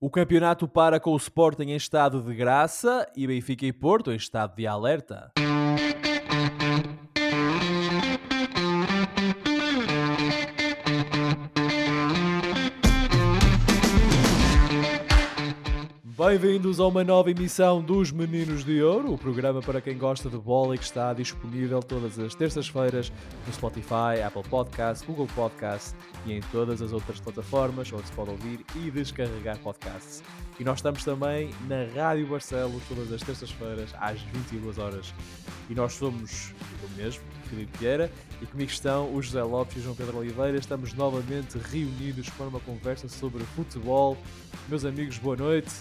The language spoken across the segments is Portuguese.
O campeonato para com o Sporting em estado de graça e Benfica e Porto em estado de alerta. Bem-vindos a uma nova emissão dos Meninos de Ouro, o programa para quem gosta de bola e que está disponível todas as terças-feiras no Spotify, Apple Podcasts, Google Podcasts e em todas as outras plataformas onde se pode ouvir e descarregar podcasts. E nós estamos também na Rádio Barcelos todas as terças-feiras às 22 horas. E nós somos o mesmo, Filipe Vieira, e comigo estão o José Lopes e o João Pedro Oliveira. Estamos novamente reunidos para uma conversa sobre futebol. Meus amigos, boa noite.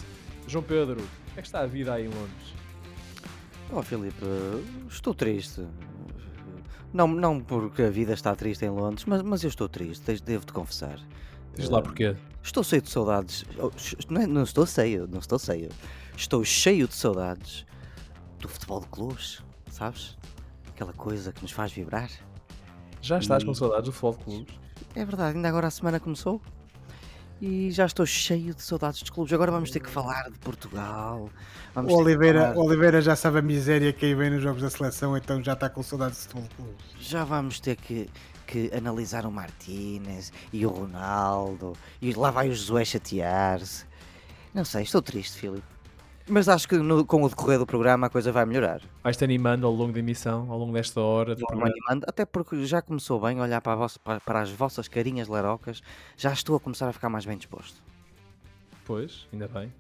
João Pedro, como é que está a vida aí em Londres? Oh Filipe, estou triste. Não, não porque a vida está triste em Londres, mas, mas eu estou triste, devo-te confessar. Diz lá porquê. Estou cheio de saudades. Oh, não, é, não estou cheio, não estou cheio. Estou cheio de saudades do futebol de clubes, sabes? Aquela coisa que nos faz vibrar. Já estás e... com saudades do futebol de clubes? É verdade, ainda agora a semana começou e já estou cheio de saudades dos clubes. Agora vamos ter que falar de Portugal. Vamos o Oliveira, falar... Oliveira já sabe a miséria que aí vem nos jogos da seleção, então já está com saudades de futebol clubes. Já vamos ter que, que analisar o Martínez e o Ronaldo e lá vai o Josué chatear-se. Não sei, estou triste, Filipe. Mas acho que no, com o decorrer do programa a coisa vai melhorar. Vais-te animando ao longo da emissão, ao longo desta hora. De animando, até porque já começou bem, olhar para, vossa, para, para, as vossas carinhas larocas, já estou a começar a ficar mais bem disposto. Pois, ainda bem.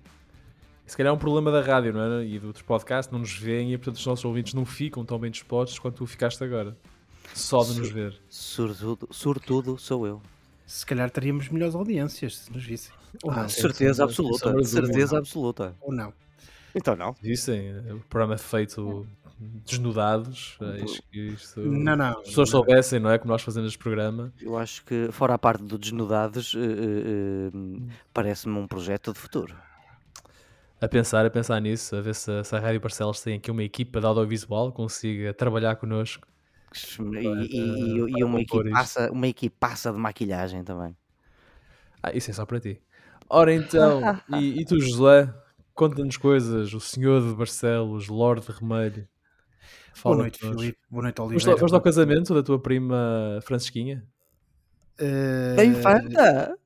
Se calhar é um problema da rádio, não é? E do outros podcasts, não nos veem e portanto os nossos ouvintes não ficam tão bem dispostos quanto tu ficaste agora. Só de nos ver. Sobretudo, sobretudo sou eu. Se calhar teríamos melhores audiências se nos vissem. Ah. Certeza absoluta. Certeza absoluta. Ou não. Então não. Dizem, o programa é feito desnudados. É isto, isto, não, não. As pessoas não. soubessem, não é? Como nós fazemos este programa. Eu acho que, fora a parte do desnudados, uh, uh, parece-me um projeto de futuro. A pensar, a pensar nisso, a ver se, se a Rádio Parcelas tem aqui uma equipa de audiovisual consiga trabalhar connosco. E, e, e, e uma, equipaça, uma equipaça de maquilhagem também. Ah, isso é só para ti. Ora então, e, e tu, José? Conta-nos coisas, o senhor de Barcelos, Lorde Remelho. Fala Boa noite, Filipe. Boa noite, Oliveira. Foste ao casamento da tua prima Francisquinha? Uh... Infanta?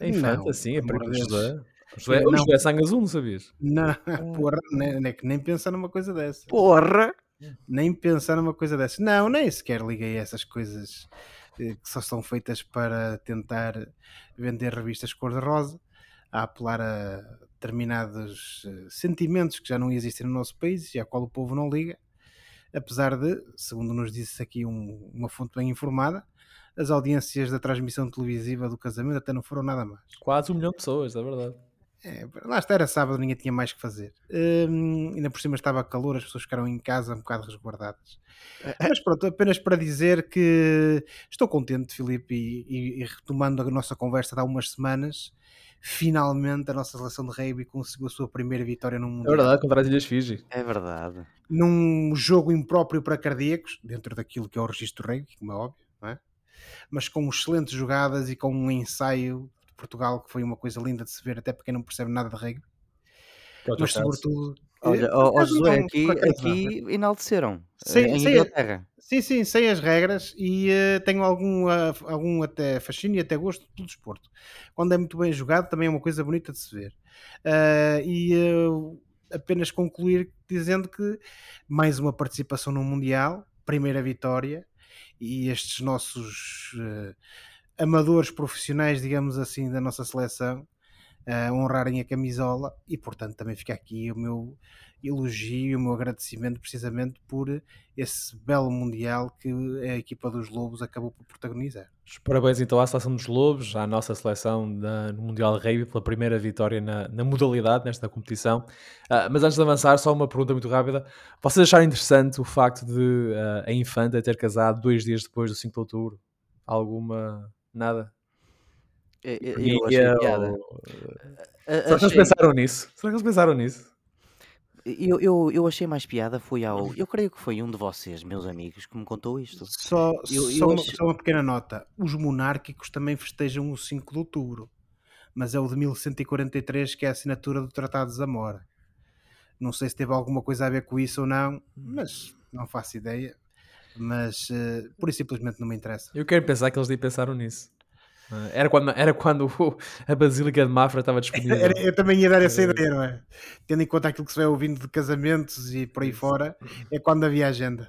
Em Infanta, sim, a prima José. José, não. José Sangue Azul, não sabias? Não, porra, nem, nem, nem pensar numa coisa dessa. Porra! Nem pensar numa coisa dessa. Não, nem sequer liguei a essas coisas eh, que só são feitas para tentar vender revistas cor-de-rosa, a apelar a determinados eh, sentimentos que já não existem no nosso país e a qual o povo não liga, apesar de, segundo nos disse aqui um, uma fonte bem informada, as audiências da transmissão televisiva do casamento até não foram nada mais. Quase um milhão de pessoas, é verdade. É, lá está, era sábado, ninguém tinha mais que fazer. Hum, ainda por cima estava calor, as pessoas ficaram em casa um bocado resguardadas. Mas pronto, apenas para dizer que estou contente, Filipe, e, e, e retomando a nossa conversa de há umas semanas, finalmente a nossa seleção de rugby conseguiu a sua primeira vitória no mundo. É verdade, contra as Ilhas Fiji. É verdade. Num jogo impróprio para cardíacos, dentro daquilo que é o registro rugby, como é óbvio, é? mas com excelentes jogadas e com um ensaio de Portugal que foi uma coisa linda de se ver, até para quem não percebe nada de rugby. Mas sobretudo Olha, eh, ó, Josué, aqui, aqui enalteceram sim, em Inglaterra. Sim, sim, sei as regras e uh, tenho algum, uh, algum até fascínio e até gosto do desporto. Quando é muito bem jogado, também é uma coisa bonita de se ver. Uh, e apenas concluir dizendo que mais uma participação no Mundial, primeira vitória, e estes nossos amadores profissionais, digamos assim, da nossa seleção, uh, honrarem a camisola e portanto também fica aqui o meu elogio, o meu agradecimento precisamente por esse belo Mundial que a equipa dos Lobos acabou por protagonizar. Parabéns então à seleção dos Lobos, à nossa seleção no Mundial de Rugby pela primeira vitória na, na modalidade, nesta competição. Uh, mas antes de avançar, só uma pergunta muito rápida. Vocês acharam interessante o facto de uh, a Infanta ter casado dois dias depois do 5 de outubro? Alguma... nada? Eu, eu achei piada. Ou... Será que eles pensaram nisso? Será que eles pensaram nisso? Eu, eu, eu achei mais piada foi ao. Eu creio que foi um de vocês, meus amigos, que me contou isto. Só, eu, só, uma, só uma pequena nota: os monárquicos também festejam o 5 de outubro. mas é o de 1143 que é a assinatura do Tratado de Zamora. Não sei se teve alguma coisa a ver com isso ou não, mas não faço ideia. Mas uh, pura e simplesmente não me interessa. Eu quero pensar que eles pensaram nisso. Eh, era quando, era quando a Basílica de Mafra estava disponível. Era, eu também ia dar essa ideia, não é? Tendo em conta aquilo que se vai ouvindo de casamentos e por aí fora, é quando havia agenda.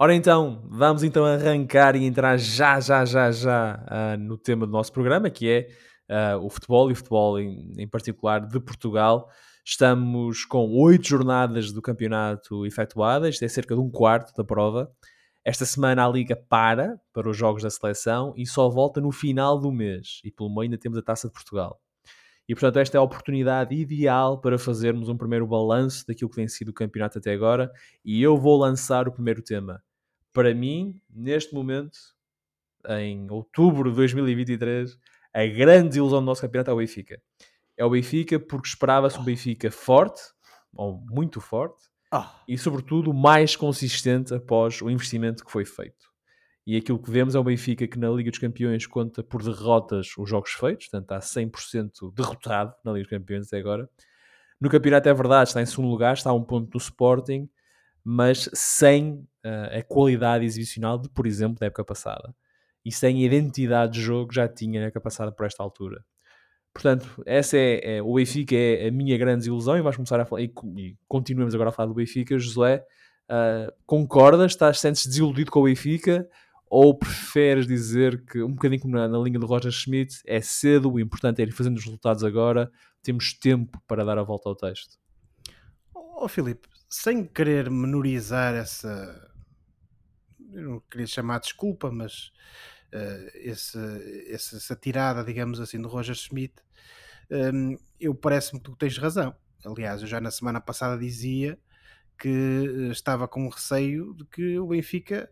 Ora então, vamos então arrancar e entrar já, já, já, já uh, no tema do nosso programa, que é uh, o futebol e o futebol em, em, particular de Portugal. Estamos com oito jornadas do campeonato efetuadas, isto é cerca de um quarto da prova. Esta semana a Liga para, para os jogos da seleção, e só volta no final do mês. E pelo meio ainda temos a Taça de Portugal. E portanto, esta é a oportunidade ideal para fazermos um primeiro balanço daquilo que tem sido o campeonato até agora. E eu vou lançar o primeiro tema para mim, neste momento, em outubro de 2023, a grande desilusão do nosso campeonato é o Benfica. É o Benfica porque esperava-se um Benfica forte, ou muito forte, oh. e sobretudo mais consistente após o investimento que foi feito. E aquilo que vemos é o Benfica que na Liga dos Campeões conta por derrotas os jogos feitos, portanto está 100% derrotado na Liga dos Campeões até agora. No campeonato é verdade, está em segundo lugar, está a um ponto do Sporting, mas sem uh, a qualidade exibicional de, por exemplo, da época passada. E sem a identidade de jogo já tinha na época passada por esta altura. Portanto, essa é, é, o Benfica é a minha grande ilusão e vais começar a falar, e, e continuamos agora a falar do Benfica, Josué, uh, concordas, estás, sentes desiludido com o Benfica ou preferes dizer que, um bocadinho como na, na linha do Roger Schmidt, é cedo, o importante é ir fazendo os resultados agora, temos tempo para dar a volta ao texto? Ó oh, Filipe, sem querer menorizar essa. Eu não queria chamar desculpa, mas uh, esse, essa tirada, digamos assim, do Roger Schmidt, um, eu parece-me que tu tens razão. Aliás, eu já na semana passada dizia que eh, estava com receio de que o Benfica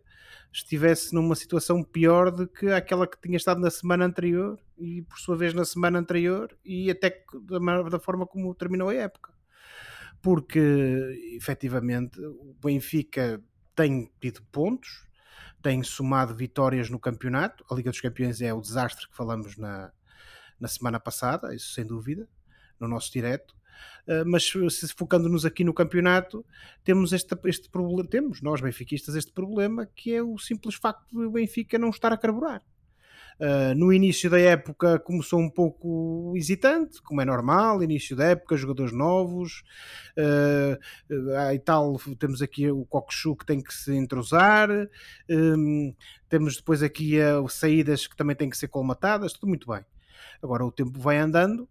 estivesse numa situação pior do que aquela que tinha estado na semana anterior e por sua vez na semana anterior e até da, da forma como terminou a época porque efetivamente o Benfica tem tido pontos, tem somado vitórias no campeonato. A Liga dos Campeões é o desastre que falamos na, na semana passada, isso sem dúvida, no nosso direto. Uh, mas se focando-nos aqui no campeonato, temos este, este problema, temos nós benfiquistas este problema que é o simples facto do Benfica não estar a carburar. Uh, no início da época começou um pouco hesitante, como é normal, início da época, jogadores novos, uh, e tal, temos aqui o Cockchu que tem que se entrosar, um, temos depois aqui uh, saídas que também têm que ser colmatadas, tudo muito bem. Agora o tempo vai andando,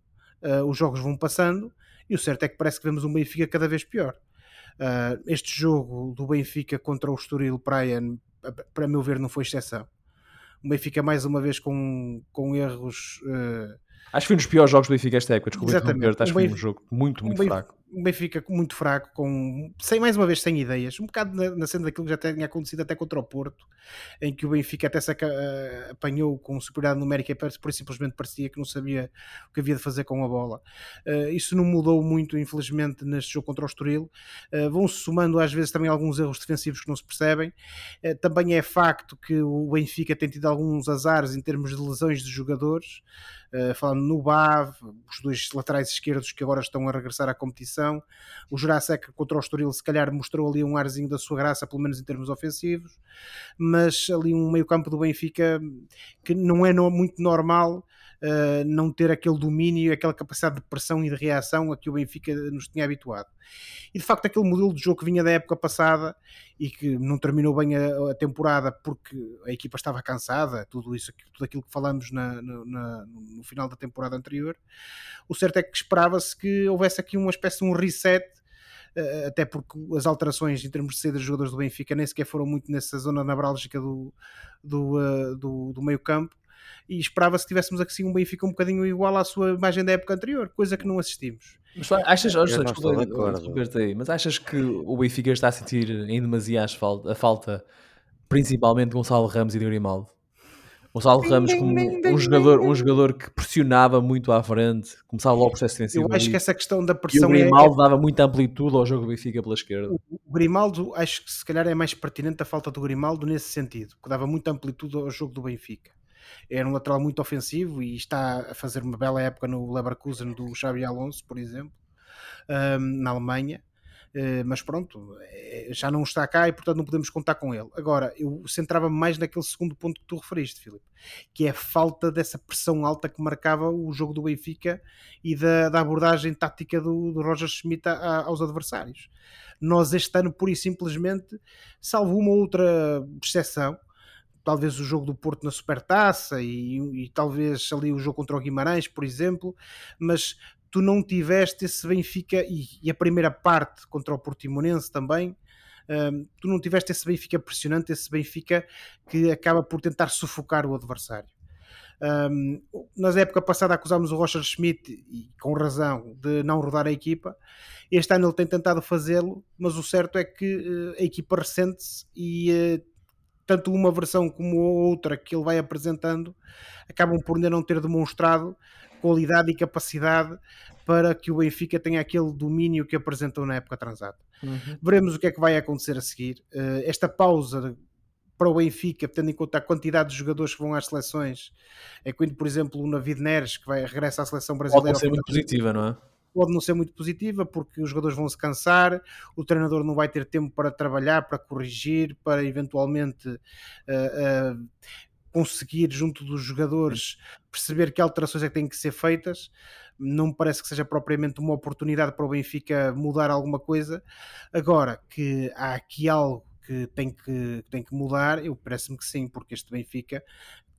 os jogos vão passando, e o certo é que parece que vemos um Benfica cada vez pior. este jogo do Benfica contra o Estoril Praia, para meu ver, não foi exceção o Benfica mais uma vez com, com erros. Uh... Acho que foi um dos piores jogos do Benfica esta época, desculpa, acho que foi um jogo muito, muito fraco um Benfica muito fraco, com, sem, mais uma vez sem ideias, um bocado na, na cena daquilo que já tinha acontecido até contra o Porto, em que o Benfica até se uh, apanhou com superioridade numérica e por simplesmente parecia que não sabia o que havia de fazer com a bola. Uh, isso não mudou muito, infelizmente, neste jogo contra o Estoril. Uh, Vão-se somando às vezes também alguns erros defensivos que não se percebem. também é facto que o Benfica tem tido alguns azares em termos de lesões de jogadores. Uh, falando no BAV, os dois laterais esquerdos que agora estão a regressar à competição. O Jurassic contra o Estoril, se calhar, mostrou ali um arzinho da sua graça, pelo menos em termos ofensivos, mas ali um meio-campo do Benfica que não é muito normal uh, não ter aquele domínio, aquela capacidade de pressão e de reação a que o Benfica nos tinha habituado. E de facto, aquele modelo de jogo que vinha da época passada e que não terminou bem a, a temporada porque a equipa estava cansada, tudo isso, tudo aquilo que falamos na, na, no final da temporada anterior, o certo é que esperava-se que houvesse aqui uma espécie de um reset eh, até porque as alterações em termos de saída de jogadores do Benfica nem sequer foram muito nessa zona nevrálgica do, do, uh, do, do meio campo e esperava se tivéssemos assim um Benfica um bocadinho igual à sua imagem da época anterior, coisa que não assistimos. Mas achas, Jorge, desculpa, desculpa aí, mas achas que o Benfica está a sentir em demasia a falta, principalmente de Gonçalo Ramos e de Grimaldo? Gonçalo Ramos como um jogador, um jogador que pressionava muito à frente, começava logo o processo defensivo. Eu acho que essa questão da pressão. E o Grimaldo é... dava muita amplitude ao jogo do Benfica pela esquerda. O Grimaldo, acho que se calhar é mais pertinente a falta do Grimaldo nesse sentido, que dava muita amplitude ao jogo do Benfica. Era um lateral muito ofensivo e está a fazer uma bela época no Leverkusen do Xabi Alonso, por exemplo, na Alemanha. Uh, mas pronto, é, já não está cá e portanto não podemos contar com ele. Agora, eu centrava-me mais naquele segundo ponto que tu referiste, Filipe, que é a falta dessa pressão alta que marcava o jogo do Benfica e da, da abordagem tática do, do Roger Schmidt a, aos adversários. Nós este ano, pura e simplesmente, salvo uma outra exceção, talvez o jogo do Porto na Supertaça e, e talvez ali o jogo contra o Guimarães, por exemplo, mas tu não tiveste esse Benfica e, e a primeira parte contra o Portimonense também. Um, tu não tiveste esse Benfica pressionante, esse Benfica que acaba por tentar sufocar o adversário. Um, na época passada acusámos o Roger Schmidt, e com razão, de não rodar a equipa. Este ano ele tem tentado fazê-lo, mas o certo é que uh, a equipa ressente-se e uh, tanto uma versão como a outra que ele vai apresentando acabam por ainda não ter demonstrado qualidade e capacidade para que o Benfica tenha aquele domínio que apresentou na época transata. Uhum. Veremos o que é que vai acontecer a seguir. Uh, esta pausa para o Benfica, tendo em conta a quantidade de jogadores que vão às seleções, é quando, por exemplo, o Navid Neres, que vai, regressa à seleção brasileira. Pode ser muito positiva, não é? Pode não ser muito positiva, porque os jogadores vão se cansar, o treinador não vai ter tempo para trabalhar, para corrigir, para eventualmente uh, uh, conseguir, junto dos jogadores, perceber que alterações é que têm que ser feitas. Não me parece que seja propriamente uma oportunidade para o Benfica mudar alguma coisa. Agora que há aqui algo que tem que, tem que mudar, eu parece-me que sim, porque este Benfica,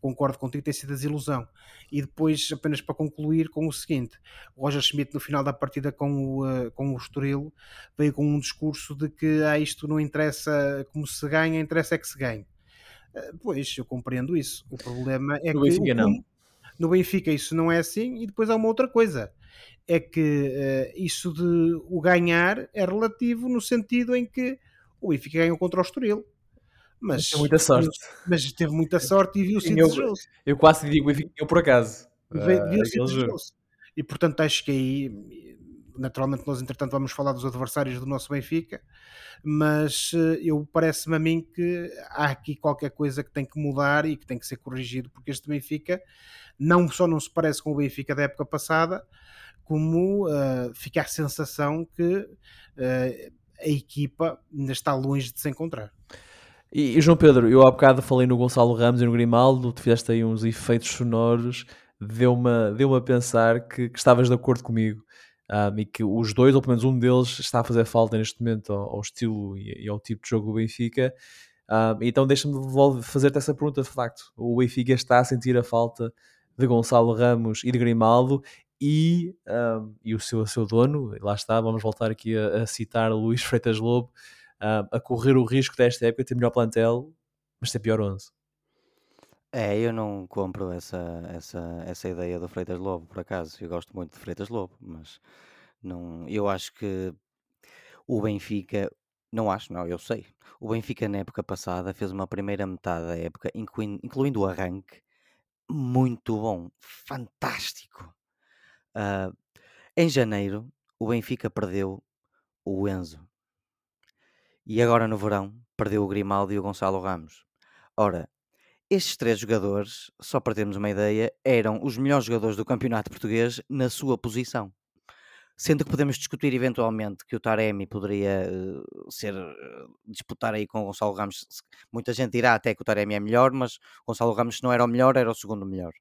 concordo contigo, tem sido a desilusão. E depois, apenas para concluir com o seguinte, o Roger Schmidt no final da partida com o, uh, com o Estoril veio com um discurso de que ah, isto não interessa como se ganha, interessa é que se ganhe eh, pois, eu compreendo isso. O problema é no que. Benfica, não. No Benfica isso não é assim, e depois há uma outra coisa. É que uh, isso de o ganhar é relativo no sentido em que o Benfica ganhou contra o Estoril. Mas, teve muita sorte. Mas teve muita sorte e viu-se eu, eu quase digo, eu por acaso. Viu-se uh, E portanto acho que aí, naturalmente nós entretanto vamos falar dos adversários do nosso Benfica, mas eh, eu parece-me a mim que há aqui qualquer coisa que tem que mudar e que tem que ser corrigido, porque este Benfica não só não se parece com o Benfica da época passada, como uh, fica a sensação que uh, a equipa ainda está longe de se encontrar. E, e, João Pedro, eu há bocado falei no Gonçalo Ramos e no Grimaldo, tu fizeste aí uns efeitos sonoros, deu-me deu a pensar que, que estavas de acordo comigo um, e que os dois, ou pelo menos um deles, está a fazer falta neste momento ao, ao estilo e, e, ao tipo de jogo do Benfica. Um, então deixa-me fazer-te essa pergunta de facto. O Benfica está a sentir a falta de Gonçalo Ramos e de Grimaldo e, um, e o seu, seu dono, lá está, vamos voltar aqui a, a citar Luís Freitas Lobo, a correr o risco desta época ter melhor plantel, mas ter pior 11. É, eu não compro essa, essa, essa ideia do Freitas Lobo, por acaso. Eu gosto muito de Freitas Lobo, mas não, eu acho que o Benfica, não acho, não, eu sei. O Benfica na época passada fez uma primeira metade da época, incluindo, incluindo o arranque, muito bom, fantástico. Ah, em janeiro, o Benfica perdeu o Enzo. E agora no verão, perdeu o Grimaldo e o Gonçalo Ramos. Ora, estes três jogadores, só para termos uma ideia, eram os melhores jogadores do campeonato português na sua posição. Sendo que podemos discutir eventualmente que o Taremi poderia uh, ser uh, disputar aí com o Gonçalo Ramos. Muita gente dirá até que o Taremi é melhor, mas o Gonçalo Ramos, se não era o melhor, era o segundo melhor.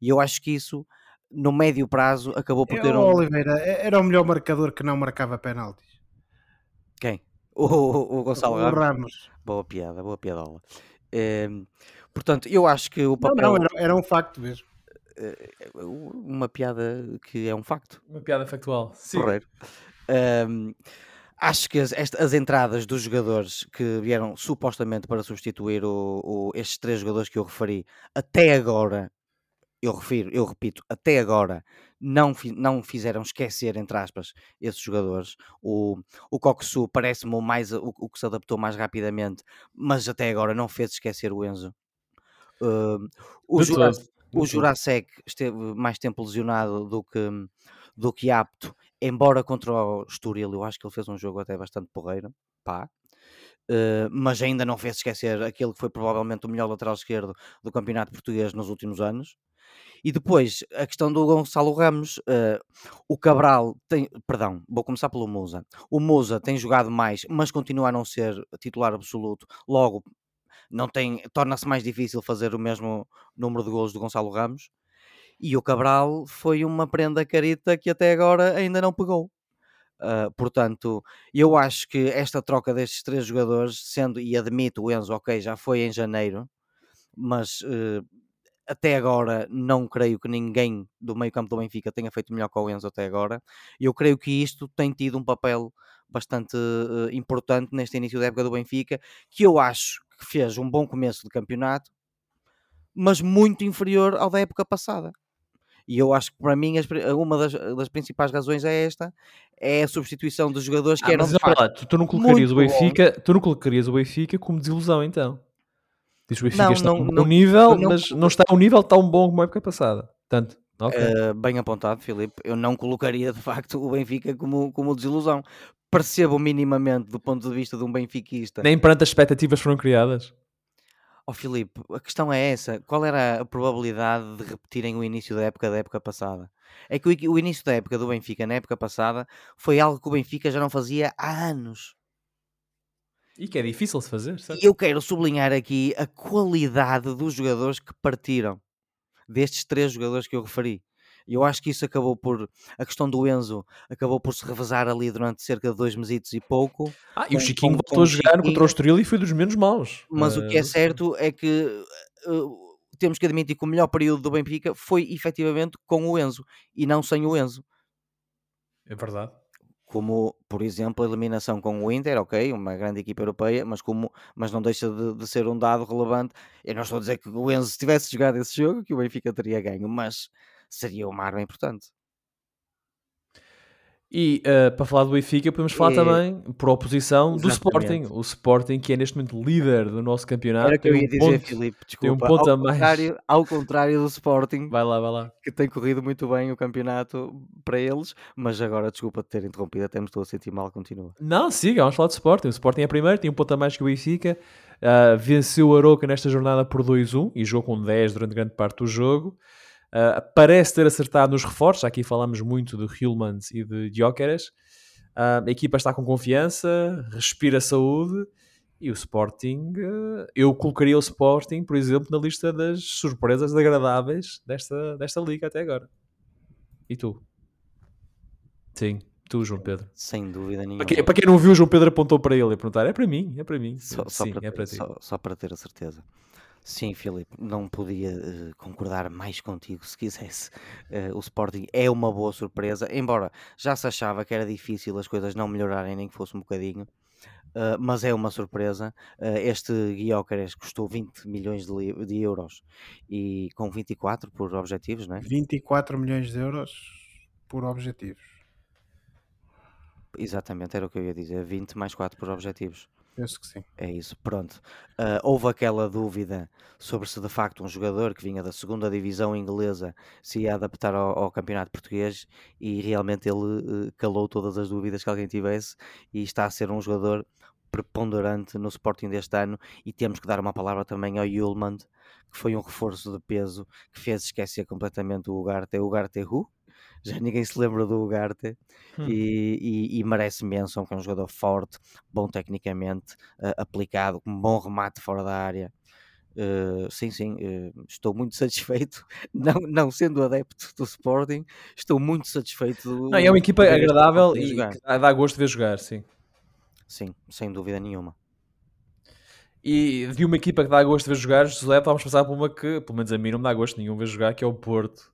E eu acho que isso, no médio prazo, acabou por ter um. Oliveira era o melhor marcador que não marcava penaltis. Quem? O, o, o Gonçalo o Ramos. Ramos. Boa piada, boa piadola. Ehm, portanto, eu acho que o papel. Não, não era, era, um facto mesmo. Uh, uma piada que é um facto. Uma piada factual. Sim. Um, acho que as, as, entradas dos jogadores que vieram supostamente para substituir o, o, estes três jogadores que eu referi até agora, eu refiro, eu repito, até agora não, não fizeram esquecer, entre aspas, esses jogadores. O, o Coxu parece-me o, mais, o, o, que se adaptou mais rapidamente, mas até agora não fez esquecer o Enzo. Uh, o, Jura, o Jurasek esteve mais tempo lesionado do que, do que apto, embora contra o Estoril, eu acho que ele fez um jogo até bastante porreiro. Pá. Uh, mas ainda não fez esquecer aquele que foi provavelmente o melhor lateral esquerdo do campeonato português nos últimos anos. E depois, a questão do Gonçalo Ramos, uh, o Cabral tem, perdão, vou começar pelo Musa. O Musa tem jogado mais, mas continua a não ser titular absoluto. Logo, não tem, torna-se mais difícil fazer o mesmo número de gols do Gonçalo Ramos. E o Cabral foi uma prenda carita que até agora ainda não pegou. Uh, portanto, eu acho que esta troca destes três jogadores, sendo, e admito, o Enzo, ok, já foi em janeiro, mas uh, até agora não creio que ninguém do meio campo do Benfica tenha feito melhor que o Enzo até agora. Eu creio que isto tem tido um papel bastante uh, importante neste início da época do Benfica, que eu acho que fez um bom começo de campeonato, mas muito inferior ao da época passada. E eu acho que para mim uma das, das principais razões é esta, é a substituição dos jogadores que ah, eram. Mas, lá, tu, tu, não colocarias o Benfica, tu não colocarias o Benfica como desilusão então. Diz o Benfica não, está não, não, nível, não, mas não está a um nível tão bom como a época passada. Tanto. Okay. Uh, bem apontado, Filipe. Eu não colocaria de facto o Benfica como, como desilusão. Percebo minimamente do ponto de vista de um benfiquista. Nem perante as expectativas foram criadas. Ó oh, Filipe, a questão é essa. Qual era a probabilidade de repetirem o início da época da época passada? É que o, o início da época do Benfica na época passada foi algo que o Benfica já não fazia há anos. E que é difícil de fazer, certo? E eu quero sublinhar aqui a qualidade dos jogadores que partiram. Destes três jogadores que eu referi. E eu acho que isso acabou por. A questão do Enzo acabou por se revezar ali durante cerca de dois meses e pouco. Ah, e o Chiquinho com, voltou com a jogar Chiquinho, contra o Estoril e foi dos menos maus. Mas uh, o que é certo é que. Uh, temos que admitir que o melhor período do Benfica foi efetivamente com o Enzo e não sem o Enzo. É verdade como por exemplo a eliminação com o Inter, ok, uma grande equipa europeia, mas, como, mas não deixa de, de, ser um dado relevante. Eu não estou a dizer que o Enzo tivesse jogado esse jogo que o Benfica teria ganho, mas seria uma arma importante. E uh, para falar do Benfica, podemos falar também, por oposição, Exatamente. do Sporting. O Sporting, que é neste momento líder do nosso campeonato. Era que eu ia um dizer, ponto, Filipe, desculpa. Tem um ponto ao, a mais. Contrário, ao contrário do Sporting. Vai lá, vai lá. Que tem corrido muito bem o campeonato para eles, mas agora, desculpa te ter interrompido, até me estou a sentir mal, continua. Não, siga, vamos falar do Sporting. O Sporting é primeiro, tem um ponto a mais que o Benfica. Uh, venceu o Aroca nesta jornada por 2-1 e jogou com 10 durante grande parte do jogo. Uh, parece ter acertado nos reforços. Aqui falamos muito de Hillmans e de Gyökeres. Uh, a equipa está com confiança, respira saúde. E o Sporting, uh, eu colocaria o Sporting, por exemplo, na lista das surpresas agradáveis desta, desta liga até agora. E tu? Sim, tu, João Pedro. Sem dúvida nenhuma. Para quem, para quem não viu, o João Pedro apontou para ele e perguntar: é para mim, é para mim. Só, só Sim, para, é para ti. Só, só para ter a certeza. Sim, Filipe, não podia uh, concordar mais contigo se quisesse. Uh, o Sporting é uma boa surpresa, embora já se achava que era difícil as coisas não melhorarem, nem que fosse um bocadinho. Uh, mas é uma surpresa. este Guiócares custou 20 milhões de, de, euros e com 24 por objetivos, não é? 24 milhões de euros por objetivos. Exatamente, era o que eu ia dizer. 20 mais 4 por objetivos. Penso que sim. É isso, pronto. Uh, houve aquela dúvida sobre se de facto um jogador que vinha da segunda divisão inglesa se ia adaptar ao, ao campeonato português e realmente ele uh, calou todas as dúvidas que alguém tivesse e está a ser um jogador preponderante no Sporting deste ano e temos que dar uma palavra também ao Yulman, que foi um reforço de peso que fez esquecer completamente o Ugarte, o Ugarte Hu, já ninguém se lembra do Ugarte hum. e, e, e, merece menção, que é um jogador forte, bom tecnicamente, uh, aplicado, com um bom remate fora da área. Uh, sim, sim, uh, estou muito satisfeito, não, não sendo adepto do Sporting, estou muito satisfeito. Do, não, é uma equipa agradável e dá gosto de ver jogar, sim. Sim, sem dúvida nenhuma. E de uma equipa que dá gosto de ver jogar, José, vamos passar por uma que, pelo menos a mim, não me dá gosto nenhum ver jogar, que é o Porto.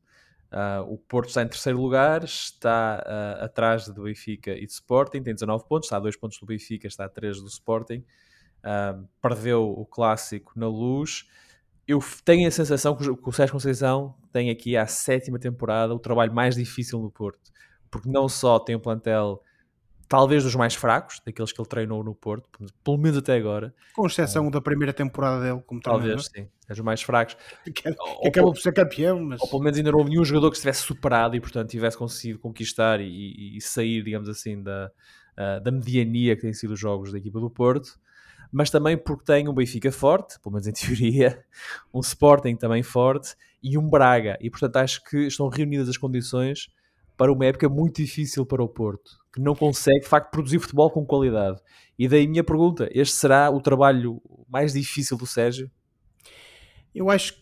Uh, o Porto está em terceiro lugar, está uh, atrás do Benfica e do Sporting, tem 19 pontos, está a 2 pontos do Benfica, está a 3 do Sporting. Uh, perdeu o clássico na luz. Eu tenho a sensação que o Sérgio Conceição tem aqui a sétima temporada o trabalho mais difícil no Porto, porque não só tem um plantel talvez dos mais fracos, daqueles que ele treinou no Porto, pelo menos até agora. Com exceção da primeira temporada dele como treinador. Talvez, sim. É dos mais fracos. que, que acabou por ser campeão, mas... Ou pelo menos ainda não houve nenhum jogador que estivesse superado e, portanto, tivesse conseguido conquistar e, e, e sair, digamos assim, da, uh, da mediania que têm sido os jogos da equipa do Porto. Mas também porque tem um Benfica forte, pelo menos em teoria, um Sporting também forte e um Braga. E, portanto, acho que estão reunidas as condições para uma época muito difícil para o Porto, que não consegue, de facto, produzir futebol com qualidade. E daí a minha pergunta: este será o trabalho mais difícil do Sérgio? Eu acho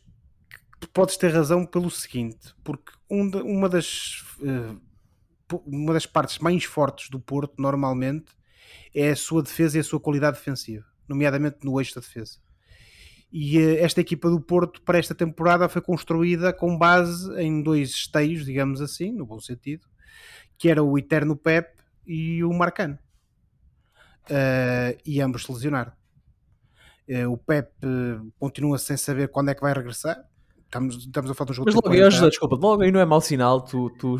que podes ter razão pelo seguinte, porque uma das, eh, uma das partes mais fortes do Porto, normalmente, é a sua defesa e a sua qualidade defensiva, nomeadamente no eixo da defesa. E eh, esta equipa do Porto, para esta temporada, foi construída com base em dois esteios, digamos assim, no bom sentido, que era o Eterno Pep e o Marcano. Uh, e ambos se lesionaram. Uh, o Pep continua sem saber quando é que vai regressar. Estamos, estamos a falar de um jogo Mas logo aí, José, desculpa, logo aí não é mau sinal tu, tu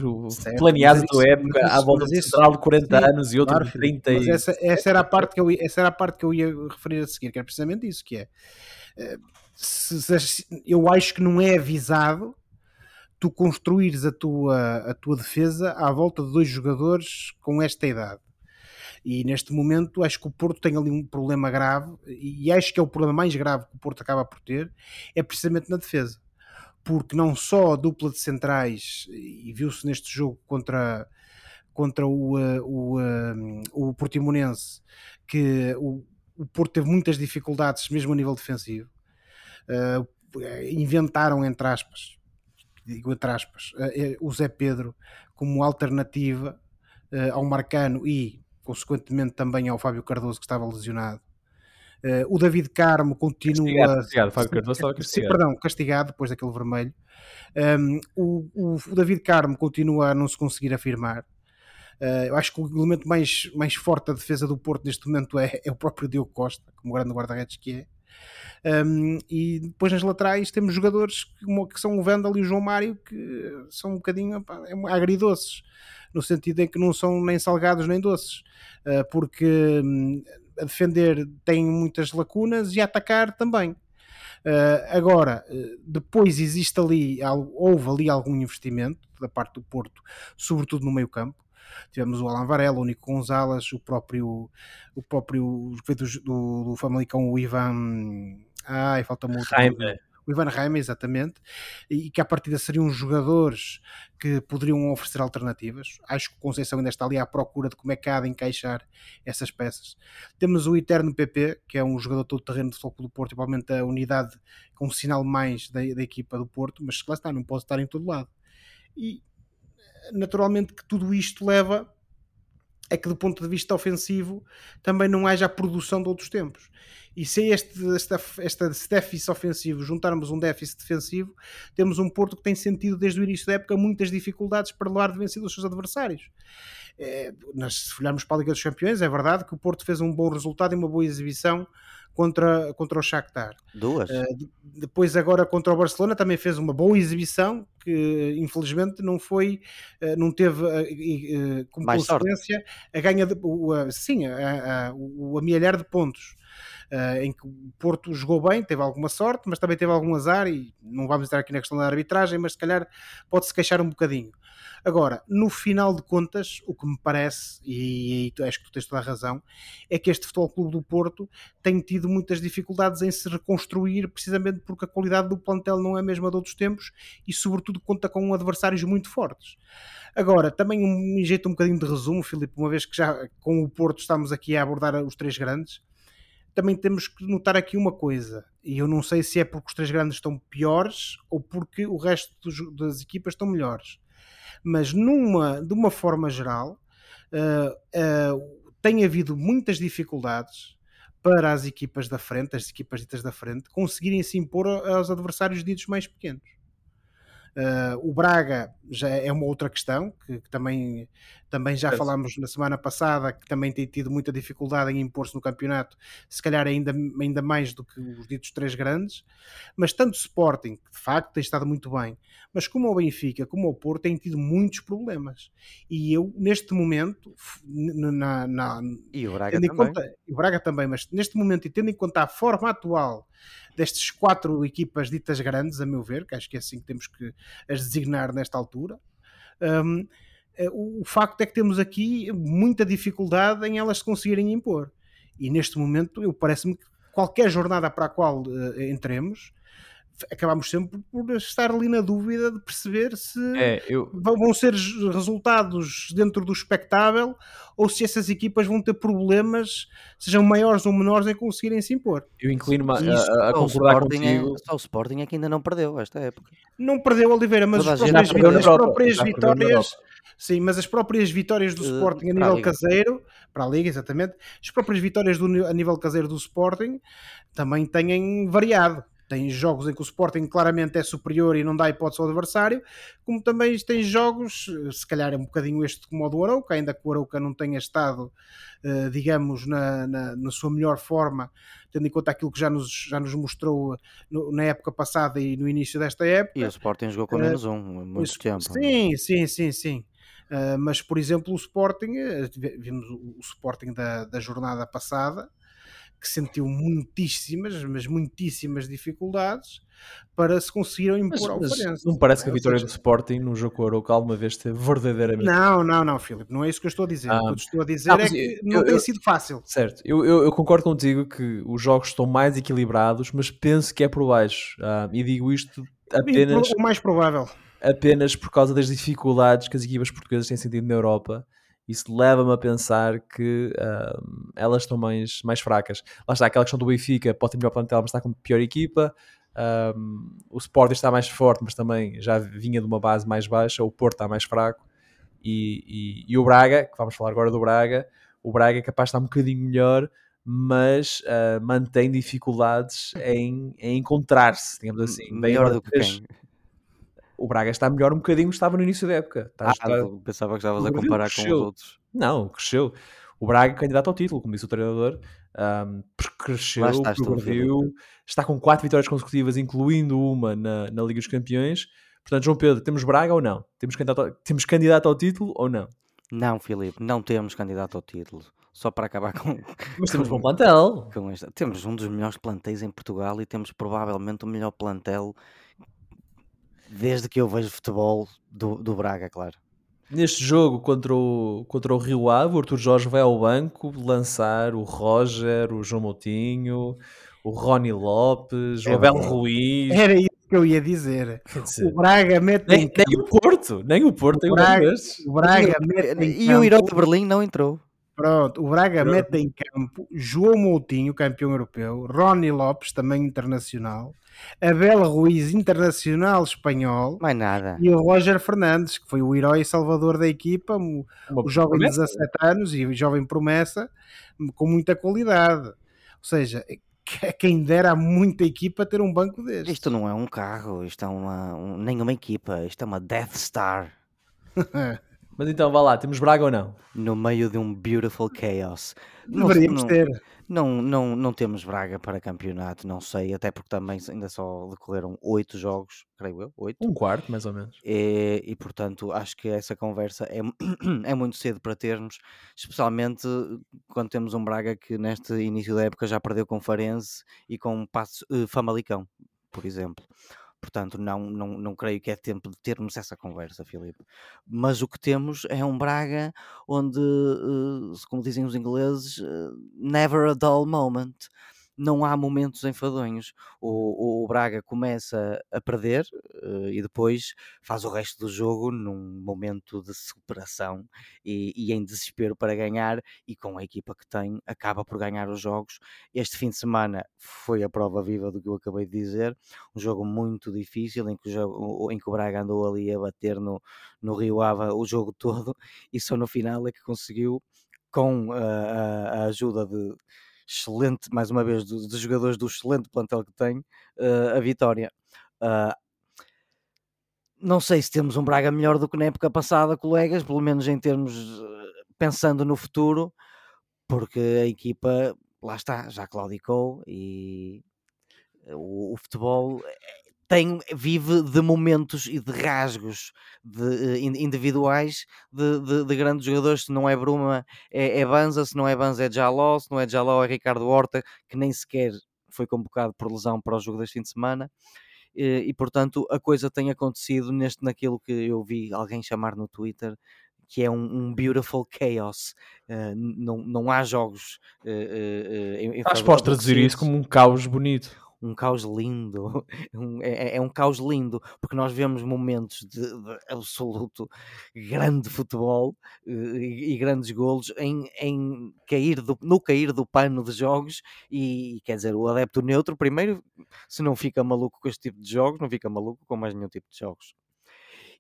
planeares a tua época à volta de central de 40 sim, anos e outro claro, de 30 mas essa, essa, era a parte que eu, essa era a parte que eu ia referir a seguir, que era precisamente isso, que é se, se, eu acho que não é avisado tu construires a tua, a tua defesa à volta de dois jogadores com esta idade. E neste momento acho que o Porto tem ali um problema grave, e acho que é o problema mais grave que o Porto acaba por ter, é precisamente na defesa. Porque não só a dupla de centrais, e viu-se neste jogo contra, contra o, eh, o, eh, o Portimonense, que o, o Porto teve muitas dificuldades, mesmo a nível defensivo. Uh, inventaram, entre aspas, digo entre aspas, uh, o Zé Pedro como alternativa uh, ao Marcano e, consequentemente, também ao Fábio Cardoso, que estava lesionado. o David Carmo continua. Castigado, castigado. Fábio Cardoso estava castigado. Perdão, castigado depois daquele vermelho. Um, o, o, o David Carmo continua a não se conseguir afirmar. Uh, eu acho que o elemento mais, mais forte da defesa do Porto neste momento é, é o próprio Diogo Costa, como grande guarda-redes que é. Um, e depois nas laterais temos jogadores que, que, são o Vandal e o João Mário que são um bocadinho pá, é agridoces, no sentido em que não são nem salgados nem doces, uh, porque um, a defender tem muitas lacunas e a atacar também. Uh, agora, depois existe ali, houve ali algum investimento da parte do Porto, sobretudo no meio campo, tivemos o Alan Varela, o Nico Gonzalez, o próprio, o próprio do, do, do Famalicão, o Ivan. Ai, falta muito. Jaime. O Ivan Raime, exatamente, e que a partida seriam jogadores que poderiam oferecer alternativas. Acho que o Conceição ainda está ali à procura de como é que há de encaixar essas peças. Temos o Eterno PP, que é um jogador todo terreno de futebol do Porto, igualmente a unidade com um sinal mais da, da equipa do Porto, mas lá está, não pode estar em todo lado. E naturalmente que tudo isto leva a que do ponto de vista ofensivo também não haja a produção de outros tempos. E se este, esta, este déficit ofensivo juntarmos um déficit defensivo, temos um Porto que tem sentido desde o início da época muitas dificuldades para levar de vencido os seus adversários. É, se olharmos para a Liga dos Campeões, é verdade que o Porto fez um bom resultado e uma boa exibição contra, contra o Shakhtar. Duas. Uh, depois agora contra o Barcelona também fez uma boa exibição que infelizmente não foi, uh, não teve uh, como Mais consequência sorte. a ganha de, o, sim, a, a, o amealhar de pontos. Uh, em que o Porto jogou bem, teve alguma sorte, mas também teve algum azar, e não vamos entrar aqui na questão da arbitragem, mas se calhar pode-se queixar um bocadinho. Agora, no final de contas, o que me parece, e aí acho que tu tens toda a razão, é que este Futebol Clube do Porto tem tido muitas dificuldades em se reconstruir, precisamente porque a qualidade do plantel não é a mesma de outros tempos e, sobretudo, conta com adversários muito fortes. Agora, também um jeito um bocadinho de resumo, Filipe, uma vez que já com o Porto estamos aqui a abordar os três grandes, também temos que notar aqui uma coisa, e eu não sei se é porque os três grandes estão piores ou porque o resto dos, das equipas estão melhores mas numa, de uma forma geral, uh, uh, tem havido muitas dificuldades para as equipas da frente, as equipas ditas da frente, conseguirem se impor aos adversários ditos mais pequenos. Uh, o Braga já é uma outra questão, que, que também, também já é. falámos na semana passada, que também tem tido muita dificuldade em impor-se no campeonato, se calhar ainda, ainda mais do que os ditos três grandes. Mas tanto o Sporting, que de facto tem estado muito bem, mas como o Benfica, como o Porto, têm tido muitos problemas. E eu, neste momento, na, na e o Braga também. Conta, o Braga também, mas neste momento, e tendo em conta a forma atual destas quatro equipas ditas grandes, a meu ver, que acho que é assim que temos que as designar nesta altura. Um, eh, o facto é que temos aqui muita dificuldade em elas se conseguirem impor. E neste momento, eu parece-me que qualquer jornada para a qual uh, entremos, acabamos sempre por estar ali na dúvida de perceber se é, eu... vão ser resultados dentro do espectável ou se essas equipas vão ter problemas, sejam maiores ou menores, em conseguirem se impor. Eu inclino-me a, a, a concordar é- contigo. É, só o Sporting é que ainda não perdeu esta época. Não perdeu Oliveira, mas as próprias, as próprias vitórias. Sim, mas as próprias vitórias do uh, Sporting a nível caseiro, para a Liga, exatamente, as próprias vitórias do, a nível caseiro do Sporting também têm variado tem jogos em que o Sporting claramente é superior e não dá hipótese ao adversário, como também tem jogos, se calhar é um bocadinho este como o do Arauca, ainda que o Arauca não tenha estado, uh, digamos, na, na, na, sua melhor forma, tendo em conta aquilo que já nos, já nos mostrou no, na época passada e no início desta época. E o Sporting jogou com menos um, muito isso, tempo. Sim, sim, sim, sim. Uh, mas, por exemplo, o Sporting, vimos o, o Sporting da, da jornada passada, que sentiu muitíssimas, mas muitíssimas dificuldades para se conseguirem impor ao Farense. Não parece que a vitória do Sporting no jogo com o Aroca alguma vez esteve verdadeiramente. Não, não, não, Filipe, não é isso que eu estou a dizer. Ah, o que eu estou a dizer não, é que eu, não eu, tem sido fácil. Certo, eu, eu, eu, concordo contigo que os jogos estão mais equilibrados, mas penso que é por baixo. Ah, e digo isto apenas. O mais provável. Apenas por causa das dificuldades que as equipas portuguesas têm sentido na Europa isso leva-me a pensar que uh, elas estão mais, mais fracas. Lá está, aquela questão do Benfica pode ter melhor plantel, mas está com pior equipa. Um, o Sporting está mais forte, mas também já vinha de uma base mais baixa. O Porto está mais fraco. E, e, e, o Braga, que vamos falar agora do Braga, o Braga é capaz de estar um bocadinho melhor, mas uh, mantém dificuldades em, em encontrar-se, digamos assim. Melhor do que quem? O Braga está melhor um bocadinho estava no início da época. Está, ah, está... pensava que estavas a comparar com os outros. Não, cresceu. O Braga candidato ao título, como disse o treinador, um, cresceu, progrediu, está com quatro vitórias consecutivas, incluindo uma na, na Liga dos Campeões. Portanto, João Pedro, temos Braga ou não? Temos candidato, ao, temos candidato ao título ou não? Não, Filipe, não temos candidato ao título. Só para acabar com. Mas temos bom plantel. Com esta. Temos um dos melhores plantéis em Portugal e temos provavelmente o melhor plantel desde que eu vejo futebol do, do Braga, claro. Neste jogo contra o, contra o Rio Ave, o Arthur Jorge vai ao banco lançar o Roger, o João Moutinho, o Rony Lopes, o Abel Ruiz. Era isso que eu ia dizer. o Braga mete nem, nem, o Porto, nem o Porto tem o Braga, o Braga mete E o Herói de Berlim não entrou. Pronto, o Braga Pronto. mete em campo João Moutinho, campeão europeu, Rony Lopes, também internacional, Abel Ruiz, internacional espanhol. Mais nada. E o Roger Fernandes, que foi o herói salvador da equipa, o, o jovem de 17 anos e jovem promessa, com muita qualidade. Ou seja, quem dera a muita equipa ter um banco deste. Isto não é um carro, isto é uma, um, nenhuma equipa, isto é uma Death Star. Mas então, vá lá, temos Braga ou não? No meio de um beautiful chaos. Deveríamos não, ter. Não, não, não temos Braga para campeonato, não sei, até porque também ainda só decorreram oito jogos, creio eu, oito. Um quarto, mais ou menos. E, e portanto, acho que essa conversa é, é muito cedo para termos, especialmente quando temos um Braga que neste início da época já perdeu com Farense e com Passo, uh, Famalicão, por exemplo. Portanto, não, não, não creio que é tempo de termos essa conversa, Filipe. Mas o que temos é um Braga onde, uh, como dizem os ingleses, uh, never a dull moment não há momentos enfadonhos. O, o Braga começa a perder uh, e depois faz o resto do jogo num momento de superação e, e, em desespero para ganhar, e com a equipa que tem, acaba por ganhar os jogos. Este fim de semana foi a prova viva do que eu acabei de dizer, um jogo muito difícil em que o, jogo, em que o Braga andou ali a bater no, no Rio Ava o jogo todo, e só no final é que conseguiu, com a, a, a ajuda de excelente, mais uma vez, dos, dos jogadores do excelente plantel que tem, uh, a vitória. Uh, não sei se temos um Braga melhor do que na época passada, colegas, pelo menos em termos pensando no futuro, porque a equipa, lá está, já claudicou e o, o futebol eh, tem, vive de momentos e de rasgos de, individuais de, de, de, grandes jogadores. Se não é Bruma, é, é Banza, se não é Banza, é Jaló, se não é Jaló, é Ricardo Horta, que nem sequer foi convocado por lesão para o jogo deste fim de semana. E, e, portanto a coisa tem acontecido neste naquilo que eu vi alguém chamar no Twitter que é um, um beautiful chaos uh, não, não há jogos uh, uh, em, em Acho que podes traduzir isso como um caos bonito um caos lindo, um, é, é, é, um caos lindo, porque nós vemos momentos de, de absoluto grande futebol e, e, grandes golos em, em cair do, no cair do pano de jogos e quer dizer, o adepto neutro primeiro, se não fica maluco com este tipo de jogos, não fica maluco com mais nenhum tipo de jogos.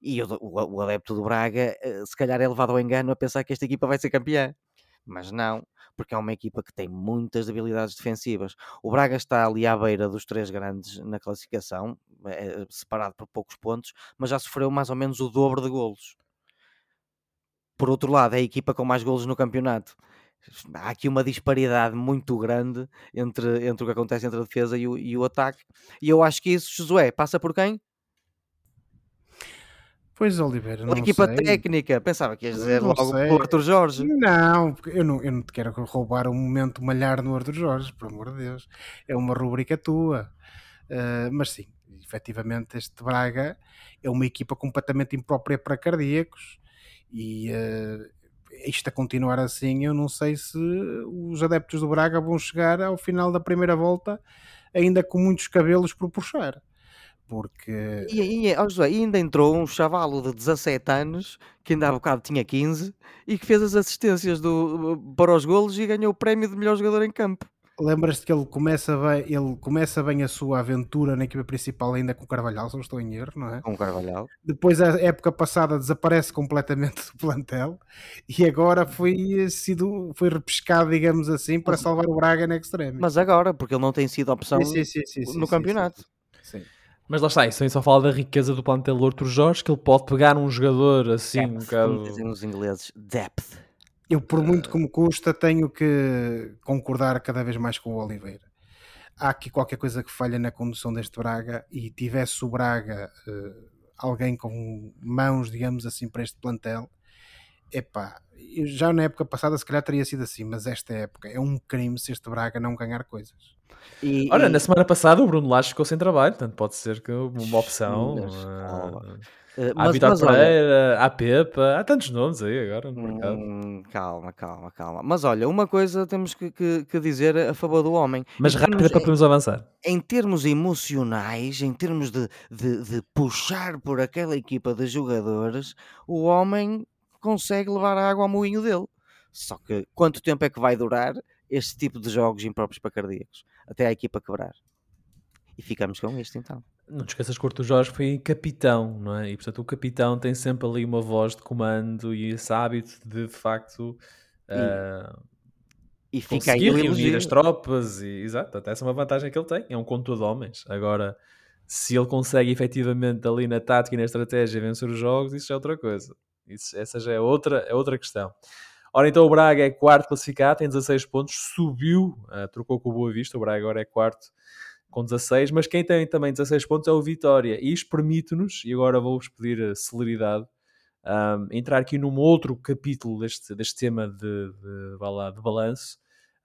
E o, o, o adepto do Braga, eh, se calhar é levado ao engano a pensar que esta equipa vai ser campeã mas não, porque é uma equipa que tem muitas debilidades defensivas. O Braga está ali à beira dos três grandes na classificação, é, separado por poucos pontos, mas já sofreu mais ou menos o dobro de golos. Por outro lado, é a equipa com mais golos no campeonato. Há aqui uma disparidade muito grande entre, entre o que acontece entre a defesa e o, e o ataque. E eu acho que isso, Josué, passa por quem? Pois, Oliveira, não equipa sei. técnica, pensava que ias dizer não logo sei. o Arthur Jorge. Não, eu não, eu não te quero roubar o um momento malhar no Arthur Jorge, por amor de Deus. É uma rubrica tua. Uh, mas sim, efetivamente este Braga é uma equipa completamente imprópria para cardíacos e uh, isto a continuar assim, eu não sei se os adeptos do Braga vão chegar ao final da primeira volta ainda com muitos cabelos por puxar porque. E, e, oh José, ainda entrou um chavalo de 17 anos, que ainda há bocado tinha 15, e que fez as assistências do, para os golos e ganhou o prémio de melhor jogador em campo. Lembras-te que ele começa, bem, ele começa bem a sua aventura na equipa principal ainda com o Carvalhal, se não estou em erro, não é? Com o Carvalhal. Depois, a época passada, desaparece completamente do plantel e agora foi, sido, foi repescado, digamos assim, para salvar o Braga na extreme. Mas agora, porque ele não tem sido opção sim, sim, sim, no campeonato. sim. Mas lá está, isso também só fala da riqueza do plantel Arthur Jorge, que ele pode pegar um jogador assim, depth, um bocado... dizem os ingleses, depth. Eu, por muito que me custa, tenho que concordar cada vez mais com o Oliveira. Há aqui qualquer coisa que falha na condução deste Braga e tivesse o Braga uh, alguém com mãos, digamos assim, para este plantel, epá, já na época passada se calhar teria sido assim, mas esta época é um crime se este Braga não ganhar coisas. E, Ora, e... na semana passada o Bruno Lage ficou sem trabalho, portanto pode ser que uma opção. Uh, há Vitor Pereira, olha... há Pepa, há tantos nomes aí agora no mercado. Hum, calma, calma, calma. Mas olha, uma coisa temos que, que, que dizer a favor do homem. Mas rápido para podermos avançar. Em termos emocionais, em termos de, de, de puxar por aquela equipa de jogadores, o homem consegue levar a água ao moinho dele. Só que quanto tempo é que vai durar este tipo de jogos impróprios para cardíacos? Até a equipa quebrar. E ficamos com isto então. Não te esqueças que o Arthur Jorge foi capitão, não é? E portanto o capitão tem sempre ali uma voz de comando e esse hábito de de facto e, uh, e fica conseguir reunir as tropas e exato, até essa é uma vantagem que ele tem, é um conto de homens. Agora, se ele consegue efetivamente ali na tática e na estratégia vencer os jogos, isso é outra coisa. Isso, essa já é outra, é outra questão. Ora, então o Braga é quarto classificado, tem 16 pontos, subiu, uh, trocou com o Boa Vista, o Braga agora é quarto com 16, mas quem tem também 16 pontos é o Vitória. E isto permite-nos, e agora vou-vos pedir a celeridade, um, entrar aqui num outro capítulo deste, deste tema de, de, de, de balanço.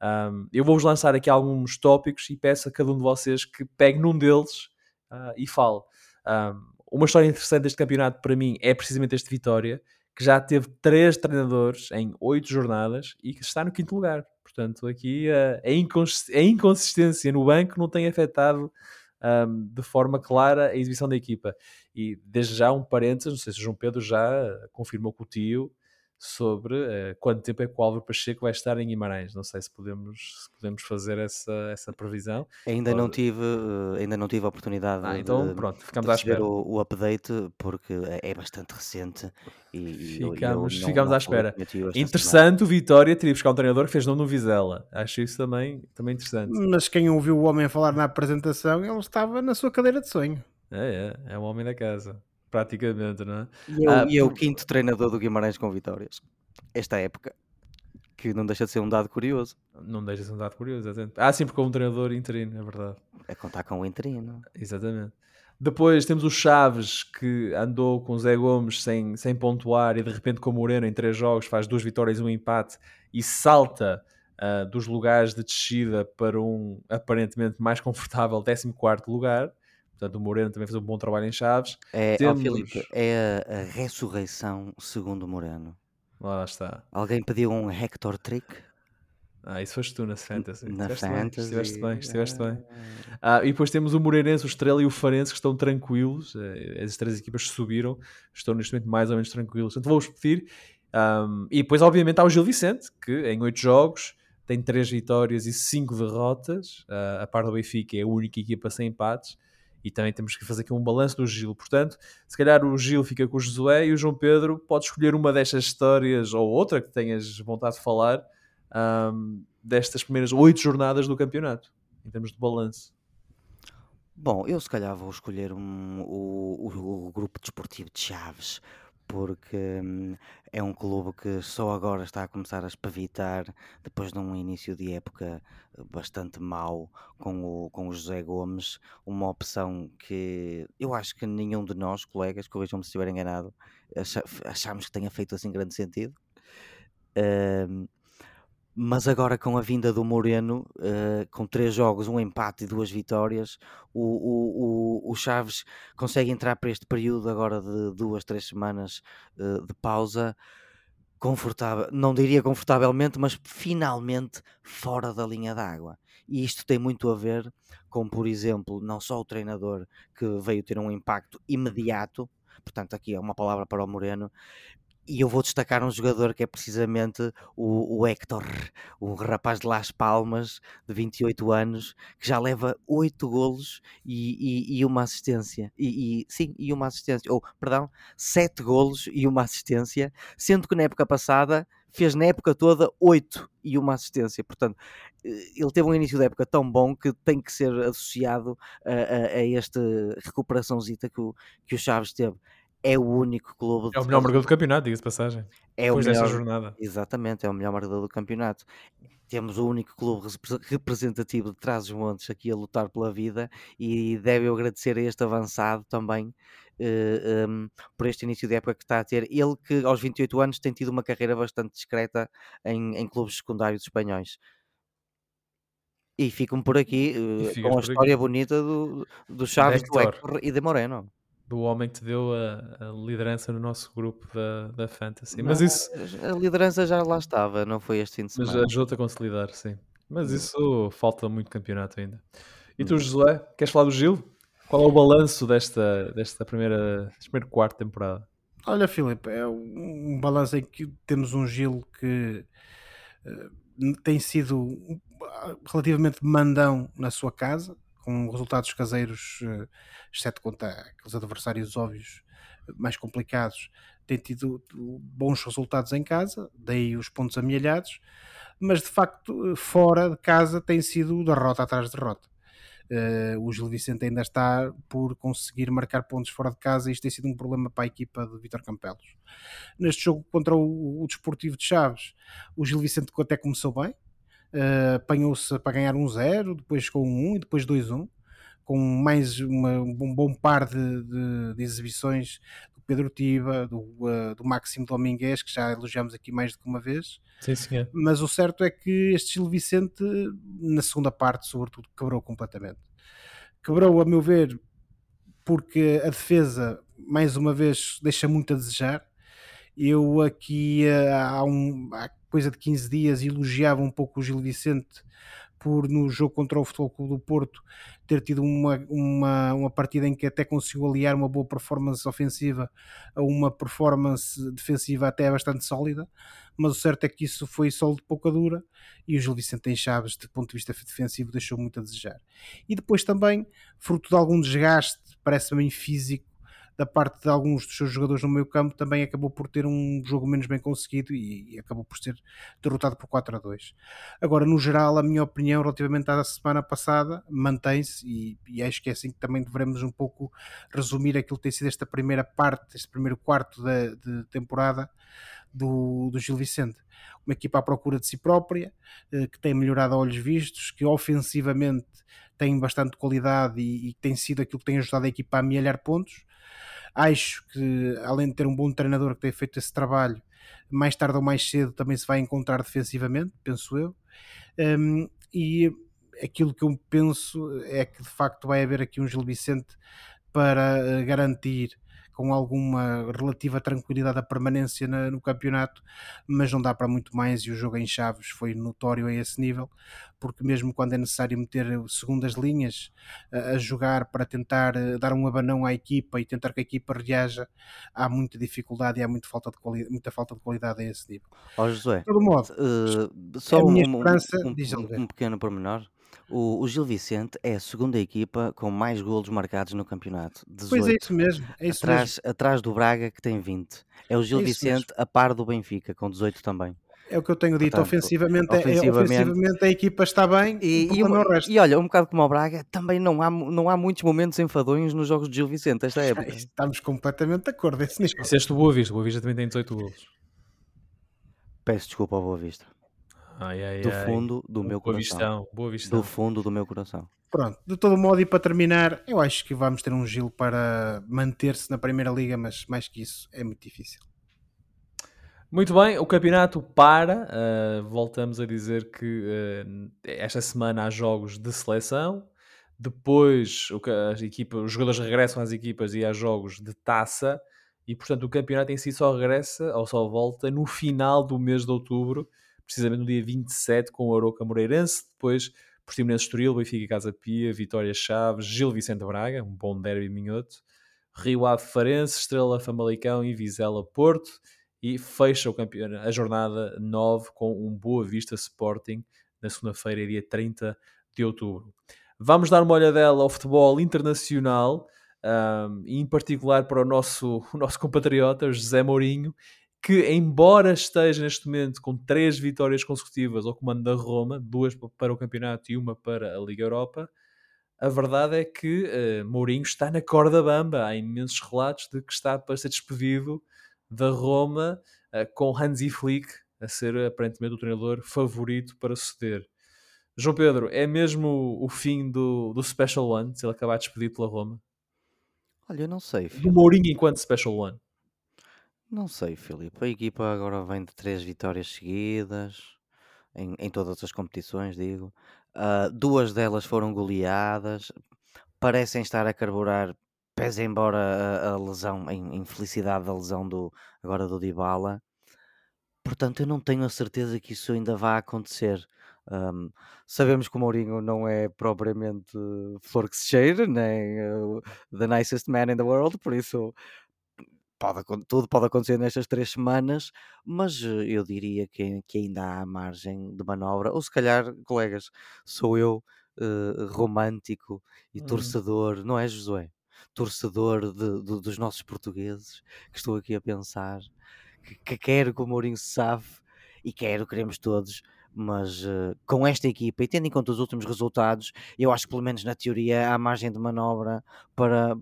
Um, eu vou-vos lançar aqui alguns tópicos e peço a cada um de vocês que pegue num deles uh, e fale. Um, uma história interessante deste campeonato para mim é precisamente este Vitória, que já teve três treinadores em oito jornadas e que está no quinto lugar. Portanto, aqui a, a inconsistência no banco não tem afetado um, de forma clara a exibição da equipa. E desde já um parênteses, não sei se o João Pedro já confirmou com o tio sobre uh, quanto tempo é que o Álvaro Pacheco vai estar em Guimarães. Não sei se podemos, se podemos fazer essa, essa previsão. Ainda, não tive, uh, ainda não tive a oportunidade ah, então, de, pronto, ficamos de à espera. O, o, update porque é, é bastante recente e ficamos, eu, eu ficamos não, à espera. Interessante o Vitória teria buscar um treinador que fez nome no Vizela. Acho isso também, também interessante. Mas quem ouviu o homem falar na apresentação, ele estava na sua cadeira de sonho. É, é, é o homem da casa. Praticamente, não é? E é, o- Ah, e é o quinto treinador do Guimarães com vitórias. Esta época. Que não deixa de ser um dado curioso. Não deixa de ser um dado curioso, exatamente. Ah, sim, porque é um treinador interino, é verdade. É contar com o interino. Exatamente. Depois temos o Chaves, que andou com o Zé Gomes sem, sem pontuar e de repente com o Moreno em três jogos faz duas vitórias e um empate e salta ah, dos lugares de descida para um aparentemente mais confortável 14 lugar. Portanto, o Moreno também fez um bom trabalho em Chaves. É, Temos- Filipe, é a, a ressurreição segundo Moreno. Lá está. Alguém pediu um Hector Trick Ah, isso foste tu na Fantasy. na estiveste bem, Fantasy. estiveste bem, estiveste bem. Ah, Ah, e depois temos o Moreirense, o Estrela e o Farense que estão tranquilos. Eh, As três equipas subiram, estão neste momento mais ou menos tranquilos. Portanto, vou-vos pedir. ahm, e depois, obviamente, há o Gil Vicente, que em oito jogos tem três vitórias e cinco derrotas. Ah, a par do Benfica é a única equipa sem empates. E também temos que fazer aqui um balanço do Gil. Portanto, se calhar o Gil fica com o Josué e o João Pedro pode escolher uma destas histórias ou outra que tenhas vontade de falar ahm, destas primeiras oito jornadas do campeonato, em termos de balanço. Bom, eu se calhar vou escolher um- o, o- o grupo desportivo de Chaves, porque hum, é um clube que só agora está a começar a espavitar, depois de um início de época eh, bastante mau com o, com o José Gomes, uma opção que eu acho que nenhum de nós, colegas, corrijam-me se estiver enganado, acha- achámos que tenha feito assim grande sentido. Hum, mas agora com a vinda do Moreno, eh, com três jogos, um empate e duas vitórias, o, o, o, Chaves consegue entrar para este período agora de duas, três semanas eh, de pausa, confortável, não diria confortavelmente, mas finalmente fora da linha d'água. E isto tem muito a ver com, por exemplo, não só o treinador que veio ter um impacto imediato, portanto, aqui é uma palavra para o Moreno, e eu vou destacar um jogador que é precisamente o, o Héctor, um rapaz de Las Palmas, de 28 anos, que já leva 8 golos e, e- e uma assistência. E, e- sim, e uma assistência. Ou, perdão, 7 golos e uma assistência, sendo que na época passada fez na época toda 8 e uma assistência. Portanto, eh, ele teve um início da época tão bom que tem que ser associado a, a, a esta recuperaçãozita que o, que o Chaves teve. É o único clube É o melhor marcador do campeonato, diga-se passagem. é o Depois desta melhor, jornada. Exatamente, é o melhor marcador do campeonato. Temos o único clube repre- representativo de Trás-os-Montes aqui a lutar pela vida e deve eu agradecer a este avançado também eh, um, por este início de época que está a ter. Ele que aos 28 anos tem tido uma carreira bastante discreta em, em clubes secundários espanhóis. E ficam por aqui ficas com a por aqui. história bonita do, do Chaves, do. Héctor e de Moreno. Do homem que te deu a, a liderança no nosso grupo da, da Fantasy. Mas Não, isso A liderança já lá estava, não foi este fim de mas semana. ajuda a consolidar, sim. Mas isso falta muito campeonato ainda. E Hum. tu, Josué, queres falar do Gil? Qual é o balanço desta, desta primeira, deste primeiro quarto de temporada? Olha, Filipe, é um balanço em que temos um Gil que eh, tem sido relativamente mandão na sua casa, com resultados caseiros, eh, exceto contra aqueles adversários óbvios eh, mais complicados, tem tido bons resultados em casa, daí os pontos amealhados, mas de facto, eh, fora de casa, tem sido derrota atrás de derrota. Eh, o Gil Vicente ainda está por conseguir marcar pontos fora de casa e isto tem sido um problema para a equipa de Vitor Campelos. Neste jogo contra o, o Desportivo de Chaves, o Gil Vicente até começou bem, eh, apanhou-se para ganhar 1-0, depois com 1 e depois 2-1, com mais uma- um bom par de, de- de exibições do Pedro Tiba, do, eh, do Máximo Domingues, que já elogiamos aqui mais do que uma vez, Sim, senhor. mas o certo é que este Gil Vicente, na segunda parte, sobretudo, quebrou completamente. Quebrou, a meu ver, porque a defesa, mais uma vez, deixa muito a desejar. Eu aqui eh, há, um, há coisa de 15 dias elogiava um pouco o Gil Vicente por no jogo contra o Futebol Clube do Porto ter tido uma, uma, uma partida em que até conseguiu aliar uma boa performance ofensiva a uma performance defensiva até bastante sólida, mas o certo é que isso foi só de pouca dura e o Gil Vicente em Chaves, do ponto de vista defensivo, deixou muito a desejar. E depois também, fruto de algum desgaste, parece-me físico, da parte de alguns dos seus jogadores no meio campo, também acabou por ter um jogo menos bem conseguido e, e acabou por ser derrotado por 4 a 2. Agora, no geral, a minha opinião relativamente à semana passada mantém-se e, e acho que é assim que também devemos um pouco resumir aquilo que tem sido esta primeira parte, este primeiro quarto de temporada do, do Gil Vicente. Uma equipa à procura de si própria, eh, que tem melhorado a olhos vistos, que ofensivamente tem bastante qualidade e, e tem sido aquilo que tem ajudado a equipa a amealhar pontos. Acho que, além de ter um bom treinador que tem feito esse trabalho, mais tarde ou mais cedo também se vai encontrar defensivamente, penso eu. Um, e aquilo que eu penso é que de facto vai haver aqui um Gil Vicente para eh, garantir com alguma relativa tranquilidade a permanência na, no campeonato, mas não dá para muito mais e o jogo em Chaves foi notório a esse nível, porque mesmo quando é necessário meter segundas linhas a, a jogar para tentar eh, dar um abanão à equipa e tentar que a equipa reaja, há muita dificuldade e há muita falta de, quali muita falta de qualidade a esse nível. Ó José, de todo modo, uh, só a minha um, um, um, um pequeno pormenor. O, o Gil Vicente é a segunda equipa com mais golos marcados no campeonato. 18. Pois é isso mesmo, é isso mesmo. atrás, atrás do Braga, que tem 20. É o Gil É Vicente a par do Benfica, com 18 também. É o que eu tenho dito, Portanto, ofensivamente, é- ofensivamente- ofensivamente a equipa está bem, E, o e, é e olha, um bocado como o Braga, também não há, não há muitos momentos enfadonhos nos jogos de Gil Vicente esta época. Estamos completamente de acordo. Esse nível. Disseste o Boa Vista. O Boa Vista também tem 18 golos. Peço desculpa ao Boa Vista. Ai, ai, Do ai. fundo do meu Boa coração. Vistão. Boa Vistão. Do fundo do meu coração. Pronto, de todo modo, e para terminar, eu acho que vamos ter um Gil para manter-se na Primeira Liga, mas mais que isso é muito difícil. Muito bem, o campeonato para. uh, voltamos a dizer que uh, esta semana há jogos de seleção. Depois o as equipas, os jogadores regressam às equipas e há jogos de taça. E portanto o campeonato em si só regressa ou só volta no final do mês de outubro, precisamente no dia 27, com o Aroca Moreirense. Depois Portimonense Estoril, Benfica Casa Pia, Vitória Chaves, Gil Vicente Braga, um bom derby minhoto. Rio Ave Farense, Estrela Famalicão e Vizela Porto e fecha o campeonato, a jornada 9 com um Boa Vista Sporting na segunda-feira, dia 30 de outubro. Vamos dar uma olhadela ao futebol internacional um, em particular para o nosso, o nosso compatriota José Mourinho, que embora esteja neste momento com três vitórias consecutivas ao comando da Roma, duas para o campeonato e uma para a Liga Europa, a verdade é que uh, Mourinho está na corda bamba. Há imensos relatos de que está para ser despedido da Roma, uh, com Hansi Flick a ser aparentemente o treinador favorito para suceder. João Pedro, é mesmo o fim do, do Special One, se ele acabar despedido pela Roma? Olha, eu não sei, Do Filipe. Mourinho enquanto Special One? Não sei, Filipe. A equipa agora vem de três vitórias seguidas, em, em todas as competições, digo. Ah, duas delas foram goleadas, parecem estar a carburar, pese embora a, a lesão, a in- infelicidade da lesão do, agora do Dybala. Portanto, eu não tenho a certeza que isso ainda vai acontecer. Ahm, sabemos que o Mourinho não é propriamente flor que se cheira, nem uh, the nicest man in the world, por isso pode, tudo pode acontecer nestas três semanas, mas eh, eu diria que, que ainda há margem de manobra. Ou se calhar, colegas, sou eu eh, romântico e Hum. torcedor, não é, Josué? Torcedor de- de- dos nossos portugueses, que estou aqui a pensar, que, que quero que o Mourinho se safe e quero, queremos todos. Mas eh, com esta equipa e tendo em conta os últimos resultados, eu acho que pelo menos na teoria há margem de manobra para,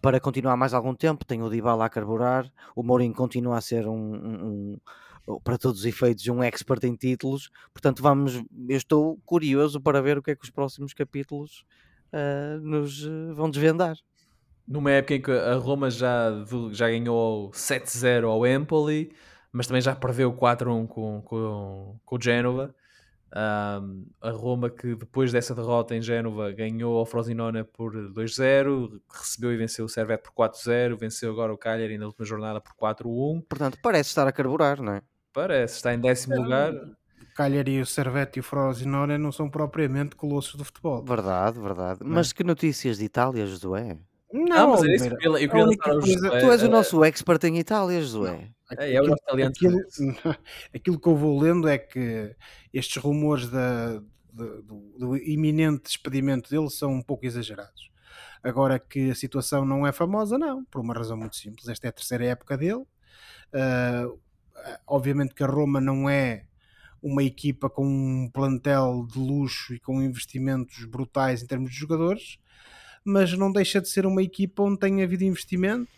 para continuar mais algum tempo. Tem o Dybala a carburar, o Mourinho continua a ser um, um- um- para todos os efeitos, um expert em títulos. Portanto, vamos, eu estou curioso para ver o que é que os próximos capítulos ah, nos eh, vão desvendar. Numa época em que a Roma já, já ganhou 7-0 ao Empoli, mas também já perdeu 4-1 com, com, com o Génova. Um, a Roma que depois dessa derrota em Génova ganhou ao Frosinone por 2-0, recebeu e venceu o Servette por 4-0, venceu agora o Cagliari na última jornada por 4-1. Portanto, parece estar a carburar, não é? Parece, está em décimo lugar. O Cagliari, o Servette e o Frosinone não são propriamente colossos do futebol. Verdade, verdade. Não é? Mas que notícias de Itália, Josué? Não, mas é isso que eu queria, eu a queria coisa- Josué, Tu és o eh, nosso expert em Itália, Josué. É, é o nosso italiano de aquilo, aquilo que eu vou lendo é que estes rumores da- do, do- do iminente despedimento dele são um pouco exagerados. Agora que a situação não é famosa, não, por uma razão muito simples. Esta é a terceira época dele. Uh, obviamente que a Roma não é uma equipa com um plantel de luxo e com investimentos brutais em termos de jogadores, mas não deixa de ser uma equipa onde tem havido investimento,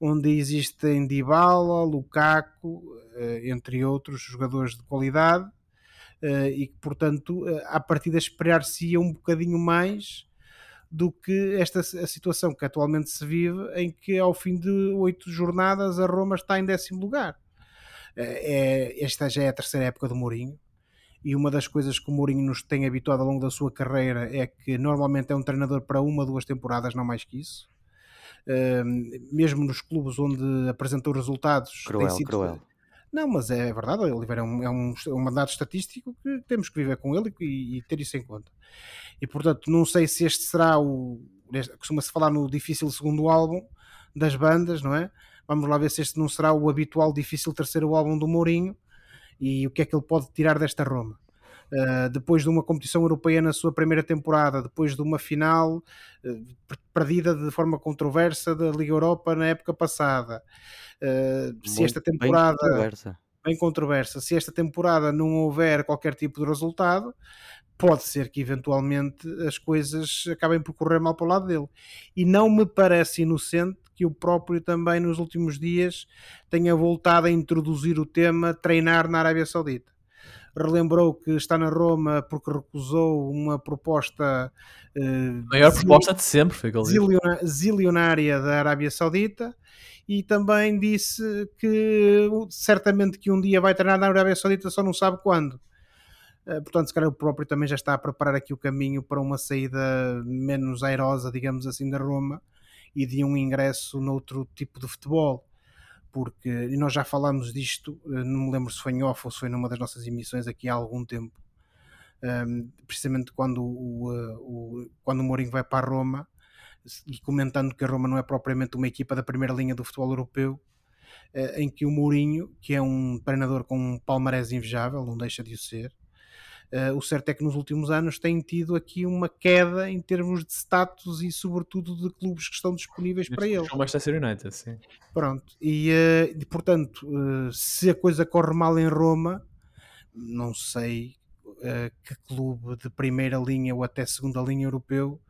onde existem Dybala, Lukaku, eh, entre outros jogadores de qualidade, eh, e que, portanto, a partir de esperar-se um bocadinho mais do que esta a situação que atualmente se vive, em que ao fim de oito jornadas a Roma está em décimo lugar. Eh, é, esta já é a terceira época do Mourinho e uma das coisas que o Mourinho nos tem habituado ao longo da sua carreira é que normalmente é um treinador para uma, duas temporadas, não mais que isso. Mesmo nos clubes onde apresentou resultados. Cruel, sido... cruel. Não, mas é verdade, o Oliveira é um, é um, é um dado estatístico que temos que viver com ele e, e, ter isso em conta. E portanto, não sei se este será o. Costuma-se falar no difícil segundo álbum das bandas, não é? Vamos lá ver se este não será o habitual difícil terceiro álbum do Mourinho e o que é que ele pode tirar desta Roma. Uh, depois de uma competição europeia na sua primeira temporada, depois de uma final uh, perdida de forma controversa da Liga Europa na época passada. Uh, se esta temporada. Bem controversa. bem controversa. Se esta temporada não houver qualquer tipo de resultado, pode ser que eventualmente as coisas acabem por correr mal para o lado dele. E não me parece inocente que o próprio também nos últimos dias tenha voltado a introduzir o tema treinar na Arábia Saudita. Relembrou que está na Roma porque recusou uma proposta. Uh, maior proposta de sempre, foi que ziliona, zilionária da Arábia Saudita e também disse que certamente que um dia vai treinar na Arábia Saudita, só não sabe quando. Uh, portanto, se calhar o próprio também já está a preparar aqui o caminho para uma saída menos airosa, digamos assim, da Roma e de um ingresso noutro tipo de futebol. Porque, e nós já falámos disto, eh, não me lembro se foi em off ou se foi numa das nossas emissões aqui há algum tempo, um, ehm, precisamente quando o, eh, o, quando o Mourinho vai para Roma e comentando que a Roma não é propriamente uma equipa da primeira linha do futebol europeu, uh, em que o Mourinho, que é um treinador com um palmarés invejável, não deixa de o ser, Uh, o certo é que nos últimos anos tem tido aqui uma queda em termos de status e, sobretudo, de clubes que estão disponíveis para ele. O Manchester United, sim. Pronto, e, uh, portanto, uh, se a coisa corre mal em Roma, não sei que clube de primeira linha ou até segunda linha europeu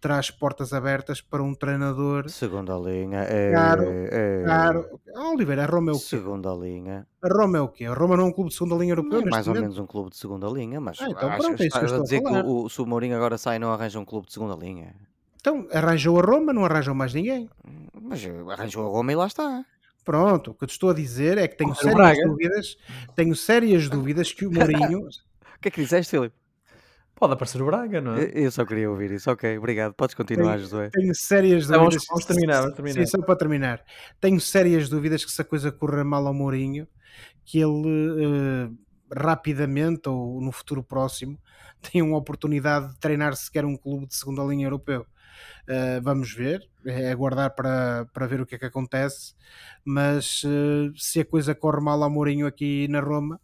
traz portas abertas para um treinador. Segunda linha. É, caro, é, caro. Ah, Oliveira, a Roma é o quê? Segunda linha. A Roma é o quê? A Roma não é um clube de segunda linha europeu? É mais ou menos um clube de segunda linha, mas ah, então, pronto, é isso que eu estou a dizer que o, se o Mourinho agora sai não arranja um clube de segunda linha. Então, arranjou a Roma, não arranjou mais ninguém. Mas arranjou a Roma e lá está. Pronto, o que eu te estou a dizer é que tenho sérias dúvidas, tenho sérias dúvidas que o Mourinho... o que é que disseste, Filipe? Pode aparecer o Braga, não é? Eu só queria ouvir isso. Ok, obrigado. Podes continuar, tenho, Josué. Tenho sérias dúvidas. Vamos, vamos terminar, vamos terminar. Sim, só para terminar. Tenho sérias dúvidas que se a coisa corra mal ao Mourinho, que ele uh, rapidamente ou no futuro próximo tenha uma oportunidade de treinar sequer um clube de segunda linha europeu. Uh, vamos ver, é aguardar para, para ver o que é que acontece. Mas uh, se a coisa corre mal ao Mourinho aqui na Roma,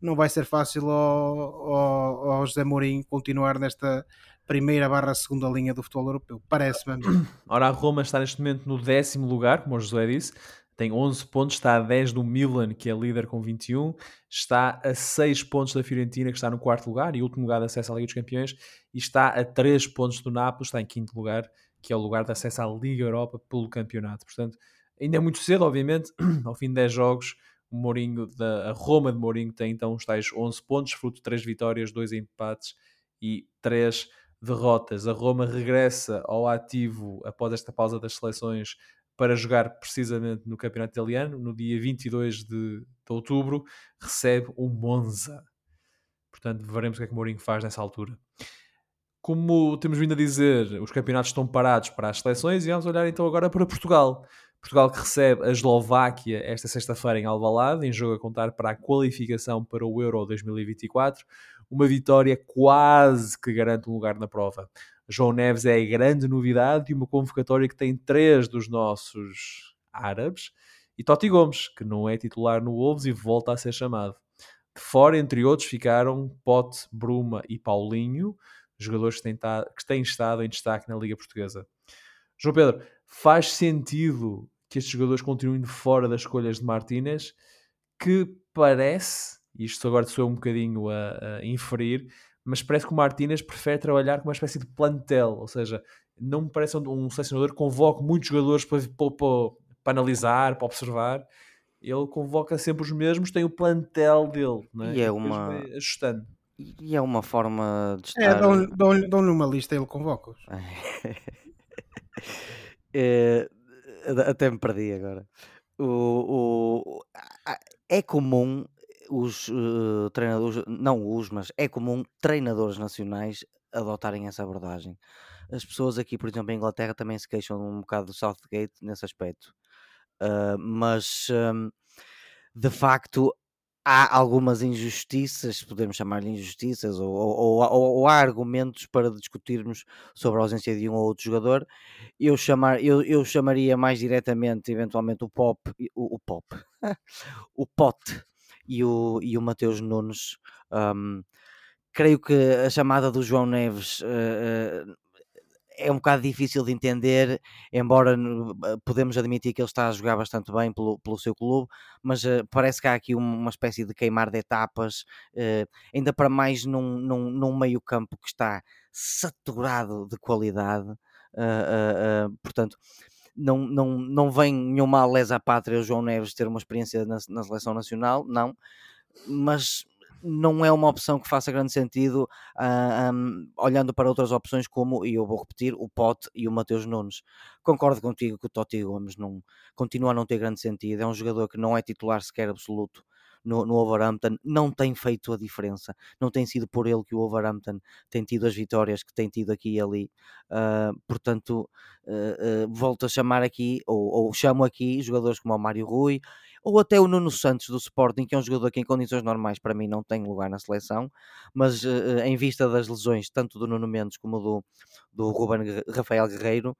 não vai ser fácil ao, ao, ao José Mourinho continuar nesta primeira barra segunda linha do futebol europeu. Parece-me. Ora, a Roma está neste momento no décimo lugar, como o José disse, tem 11 pontos, está a 10 do Milan, que é líder com 21, está a 6 pontos da Fiorentina, que está no quarto lugar e último lugar de acesso à Liga dos Campeões, e está a 3 pontos do Nápoles, está em quinto lugar, que é o lugar de acesso à Liga Europa pelo campeonato. Portanto, ainda é muito cedo, obviamente, ao fim de 10 jogos, Mourinho da a Roma de Mourinho tem então os tais 11 pontos, fruto de 3 vitórias, 2 empates e 3 derrotas. A Roma regressa ao ativo após esta pausa das seleções para jogar precisamente no Campeonato Italiano. No dia 22 de, de outubro, recebe o Monza. Portanto, veremos o que é que Mourinho faz nessa altura. Como temos vindo a dizer, os campeonatos estão parados para as seleções e vamos olhar então agora para Portugal. Portugal que recebe a Eslováquia esta sexta-feira em Alvalade, em jogo a contar para a qualificação para o Euro 2024. Uma vitória quase que garante um lugar na prova. João Neves é a grande novidade e uma convocatória que tem três dos nossos árabes. E Totti Gomes, que não é titular no Wolves e volta a ser chamado. De fora, entre outros, ficaram Pote, Bruma e Paulinho, jogadores que têm, que têm estado em destaque na Liga Portuguesa. João Pedro, faz sentido que estes jogadores continuem fora das escolhas de Martínez, que parece, isto agora sou um bocadinho a, a inferir, mas parece que o Martínez prefere trabalhar com uma espécie de plantel, ou seja, não me parece um, um selecionador que convoque muitos jogadores para, para, para, para, analisar, para observar. Ele convoca sempre os mesmos, tem o plantel dele, não é? E é uma... ajustando. E é uma forma de É, estar... dão-lhe dão uma lista e ele convoca-os. É, até me perdi agora. O, o- é comum os eh, treinadores, não os, mas é comum treinadores nacionais adotarem essa abordagem. As pessoas aqui, por exemplo, em Inglaterra também se queixam um bocado do Southgate nesse aspecto. Ah, mas hum, de facto há algumas injustiças, podemos chamar-lhe injustiças, ou, ou- ou- ou há argumentos para discutirmos sobre a ausência de um ou outro jogador. Eu, chamar, eu, eu chamaria mais diretamente, eventualmente, o Pop, o, o Pop, o Pote e o, e o Mateus Nunes. Hum, creio que a chamada do João Neves eh, eh, é um bocado difícil de entender, embora eh, podemos admitir que ele está a jogar bastante bem pelo, pelo seu clube, mas eh, parece que há aqui um- uma espécie de queimar de etapas, eh, ainda para mais num, num, num meio campo que está saturado de qualidade. ah, portanto, não, não, não vem nenhuma lesa à pátria o João Neves ter uma experiência na, na seleção nacional, não, mas não é uma opção que faça grande sentido ah, hum, olhando para outras opções como, e eu vou repetir, o Pote e o Mateus Nunes. Concordo contigo que o Totti Gomes não, continua a não ter grande sentido, é um jogador que não é titular sequer absoluto no, no Wolverhampton, não tem feito a diferença, não tem sido por ele que o Wolverhampton tem tido as vitórias que tem tido aqui e ali, Ah, portanto uh, uh, volto a chamar aqui, ou, ou chamo aqui jogadores como o Mário Rui, ou até o Nuno Santos do Sporting, que é um jogador que em condições normais para mim não tem lugar na seleção, mas uh, em vista das lesões, tanto do Nuno Mendes como do, do Ruben Rafael Guerreiro,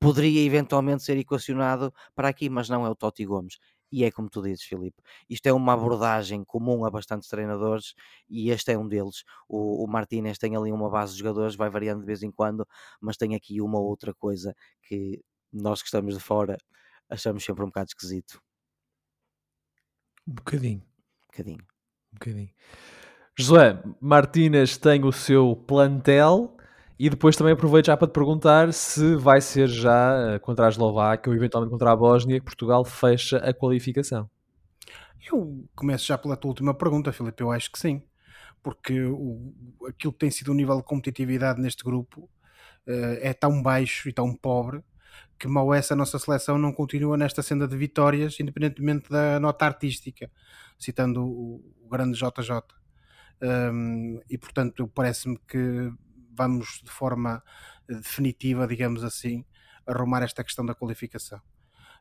poderia eventualmente ser equacionado para aqui, mas não é o Totti Gomes. E é como tu dizes, Filipe, isto é uma abordagem comum a bastantes treinadores e este é um deles. O, o Martínez tem ali uma base de jogadores, vai variando de vez em quando, mas tem aqui uma outra coisa que nós que estamos de fora achamos sempre um bocado esquisito. Um bocadinho. Um bocadinho. Um bocadinho. Josué, Martínez tem o seu plantel e depois também aproveito já para te perguntar se vai ser já eh, contra a Eslováquia ou eventualmente contra a Bósnia que Portugal fecha a qualificação. Eu começo já pela tua última pergunta, Filipe. Eu acho que sim, porque o, aquilo que tem sido o nível de competitividade neste grupo eh, é tão baixo e tão pobre que mal essa nossa seleção não continua nesta senda de vitórias, independentemente da nota artística, citando o, o grande JJ. Um, e portanto, parece-me que vamos de forma eh, definitiva, digamos assim, arrumar esta questão da qualificação.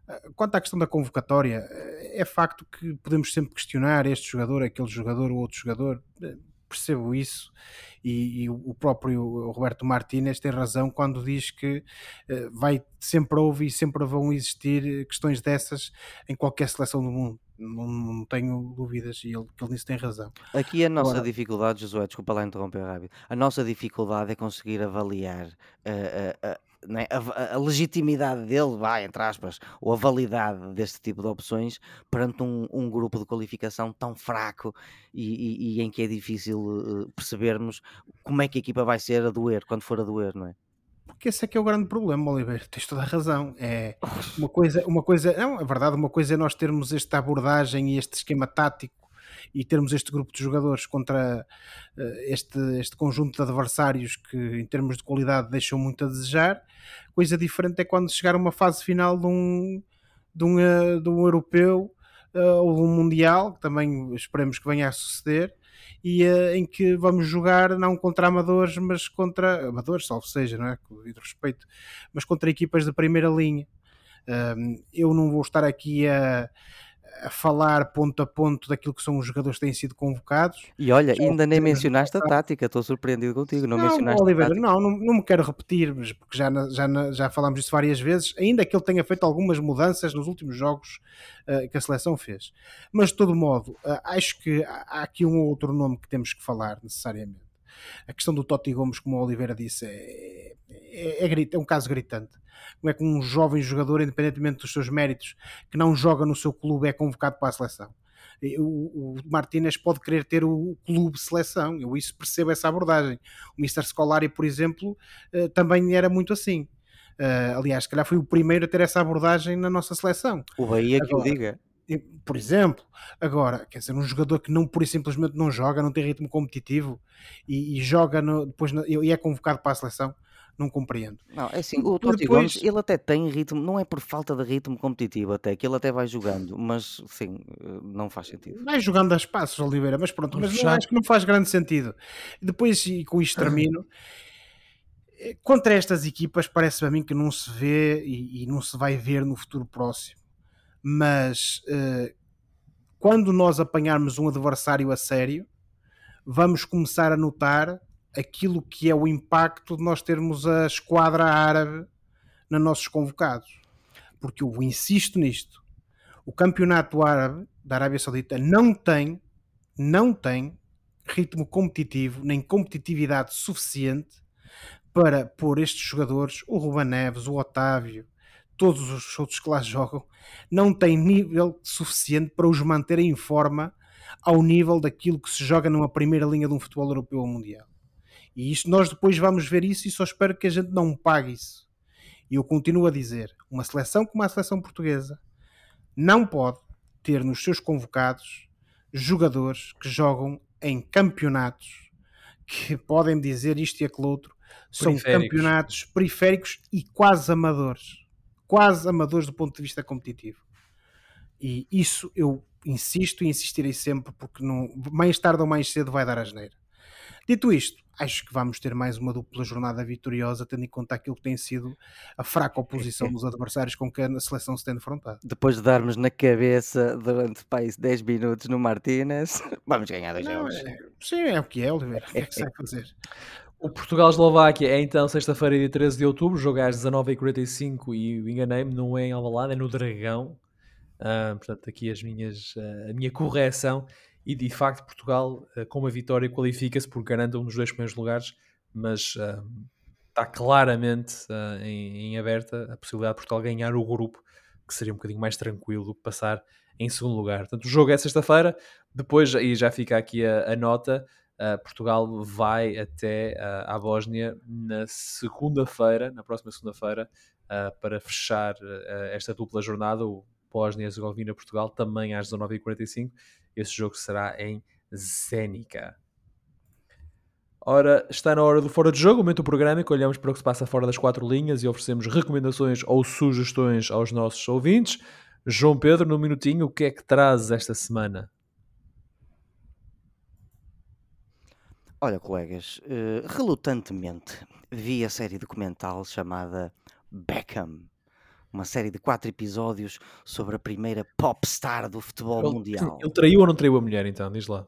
Eh, Quanto à questão da convocatória, eh, é facto que podemos sempre questionar este jogador, aquele jogador ou outro jogador, percebo isso, e, e o próprio Roberto Martínez tem razão quando diz que eh, vai sempre houve e sempre vão existir questões dessas em qualquer seleção do mundo. Não, não tenho dúvidas e ele, ele nisso tem razão. Aqui a nossa Agora- dificuldade, Josué, desculpa lá interromper rápido, a nossa dificuldade é conseguir avaliar eh, eh, né, a, a- legitimidade dele, vai, entre aspas, ou a validade deste tipo de opções perante um, um grupo de qualificação tão fraco e, e- e em que é difícil eh, percebermos como é que a equipa vai ser a doer, quando for a doer, não é? Porque esse é que é o grande problema, Oliveira. Tens toda a razão. É uma coisa, uma coisa, não, é verdade, uma coisa é nós termos esta abordagem e este esquema tático e termos este grupo de jogadores contra eh, este, este conjunto de adversários que, em termos de qualidade, deixam muito a desejar. Coisa diferente é quando chegar uma fase final de um, de um, eh, de um europeu eh, ou de um mundial, que também esperemos que venha a suceder, e eh, em que vamos jogar não contra amadores, mas contra amadores, salvo seja, não é? Com devido respeito, mas contra equipas de primeira linha. Eu não vou estar aqui a, a falar ponto a ponto daquilo que são os jogadores que têm sido convocados. E olha, Já ainda nem mencionaste a tática, estou surpreendido contigo, não, Não, mencionaste a Oliveira, tática. não, não, não me quero repetir, mas porque já, já, já falámos disso várias vezes, ainda que ele tenha feito algumas mudanças nos últimos jogos eh, que a seleção fez. Mas de todo modo, eh, acho que há há aqui um ou outro nome que temos que falar necessariamente. A questão do Totti Gomes, como o Oliveira disse, é, é, é, é um caso gritante. Como é que um jovem jogador, independentemente dos seus méritos, que não joga no seu clube, é convocado para a seleção? O, o Martínez pode querer ter o clube seleção, eu isso percebo essa abordagem. O Mr. Scolari, por exemplo, eh, também era muito assim. Uh, aliás, se calhar foi o primeiro a ter essa abordagem na nossa seleção. O Bahia Agora, que o diga por exemplo, agora, quer dizer, um jogador que não pura e simplesmente não joga, não tem ritmo competitivo e, e joga no, depois no, e é convocado para a seleção, não compreendo. Não, é assim, o Totti depois... Gomes, ele até tem ritmo, não é por falta de ritmo competitivo até, que ele até vai jogando, mas sim, não faz sentido. Vai jogando a espaços, Oliveira, mas pronto, mas não, acho que não faz grande sentido. Depois, e com isto termino, eh, contra estas equipas parece-me a mim que não se vê e, e não se vai ver no futuro próximo mas uh, quando nós apanharmos um adversário a sério, vamos começar a notar aquilo que é o impacto de nós termos a esquadra árabe nos nossos convocados. Porque eu insisto nisto. O campeonato árabe da Arábia Saudita não tem, não tem ritmo competitivo, nem competitividade suficiente para pôr estes jogadores, o Ruben Neves, o Otávio, todos os outros que lá jogam, não têm nível suficiente para os manter em forma ao nível daquilo que se joga numa primeira linha de um futebol europeu ou mundial. E isto nós depois vamos ver isso e só espero que a gente não pague isso. E eu continuo a dizer, uma seleção como a seleção portuguesa não pode ter nos seus convocados jogadores que jogam em campeonatos que podem dizer isto e aquele outro, são campeonatos periféricos e quase amadores quase amadores do ponto de vista competitivo. E isso eu insisto e insistirei sempre, porque não, mais tarde ou mais cedo vai dar a geneira. Dito isto, acho que vamos ter mais uma dupla jornada vitoriosa, tendo em conta aquilo que tem sido a fraca oposição dos adversários com que a seleção se tem defrontado. Depois de darmos na cabeça durante país 10 minutos no Martínez, vamos ganhar dois jogos. É, sim, é o que é, Oliveira. O que é que se vai fazer? O Portugal-Eslováquia é então sexta-feira, dia 13 de outubro, jogo às 19h45 e enganei-me, não é em Alvalade, é no Dragão. Uh, portanto, aqui as minhas, uh, a minha correção. E de facto, Portugal, uh, com uma vitória, qualifica-se porque garante um dos dois primeiros lugares, mas está claramente em, em, aberta a possibilidade de Portugal ganhar o grupo, que seria um bocadinho mais tranquilo do que passar em segundo lugar. Portanto, o jogo é sexta-feira, depois, e já fica aqui a, a nota. Uh, Portugal vai até uh, à Bósnia na segunda-feira, na próxima segunda-feira, uh, para fechar esta dupla jornada, o Bósnia-Herzegovina-Portugal, também às 19h45. Esse jogo será em Zénica. Ora, está na hora do Fora de Jogo, momento do programa em que olhamos para o que se passa fora das quatro linhas e oferecemos recomendações ou sugestões aos nossos ouvintes. João Pedro, no minutinho, o que é que traz esta semana? Olha, colegas, uh, relutantemente vi a série documental chamada Beckham, uma série de quatro episódios sobre a primeira popstar do futebol ele, mundial. Ele traiu ou não traiu a mulher, então? Diz lá.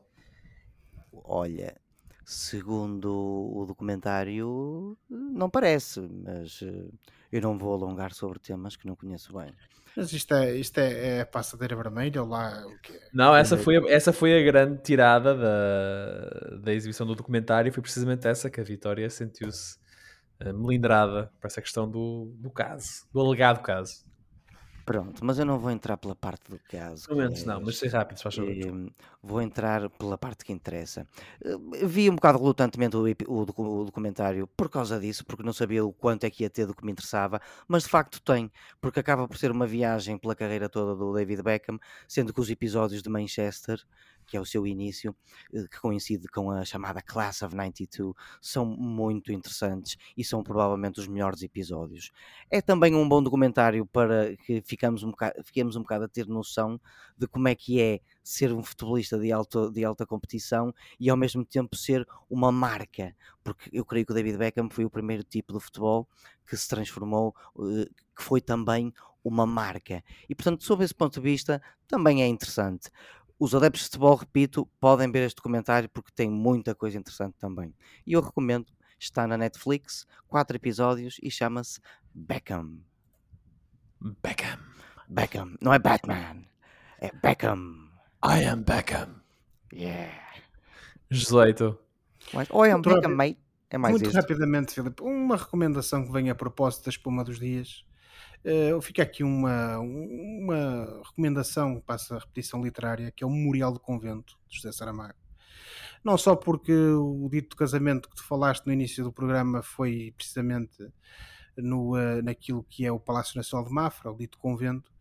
Olha, segundo o documentário, não parece, mas uh, eu não vou alongar sobre temas que não conheço bem. Mas isto é, isto é, é a passadeira vermelha ou lá o quê? Não, essa foi, a, essa foi a grande tirada da, da exibição do documentário. Foi precisamente essa que a Vitória sentiu-se uh, melindrada para essa questão do, do caso, do alegado caso. Pronto, mas eu não vou entrar pela parte do caso. Pelo menos não, mas sei rápido, se faz favor. Ehm, vou entrar pela parte que interessa. Vi um bocado relutantemente o, o, o, documentário por causa disso, porque não sabia o quanto é que ia ter do que me interessava, mas de facto tem, porque acaba por ser uma viagem pela carreira toda do David Beckham, sendo que os episódios de Manchester que é o seu início, eh, que coincide com a chamada Class of 92, são muito interessantes e são provavelmente os melhores episódios. É também um bom documentário para que ficamos um bocado, fiquemos um bocado a ter noção de como é que é ser um futebolista de alta, de alta competição e ao mesmo tempo ser uma marca, porque eu creio que o David Beckham foi o primeiro tipo de futebol que se transformou, eh, que foi também uma marca. E portanto, sob esse ponto de vista, também é interessante. Os adeptos de futebol, repito, podem ver este documentário porque tem muita coisa interessante também. E eu recomendo, está na Netflix, quatro episódios e chama-se Beckham. Beckham. Beckham, não é Batman, é Beckham. I am Beckham. Yeah. Josueito. Mais... Ou é Muito Make a rápido. Mate. É mais Muito isto. rapidamente, Filipe, uma recomendação que vem a propósito da espuma dos dias. Eh, fica aqui uma, uma recomendação, passa a repetição literária, que é o Memorial do Convento, de José Saramago. Não só porque o dito casamento que tu falaste no início do programa foi precisamente no, eh, naquilo que é o Palácio Nacional de Mafra, o dito convento,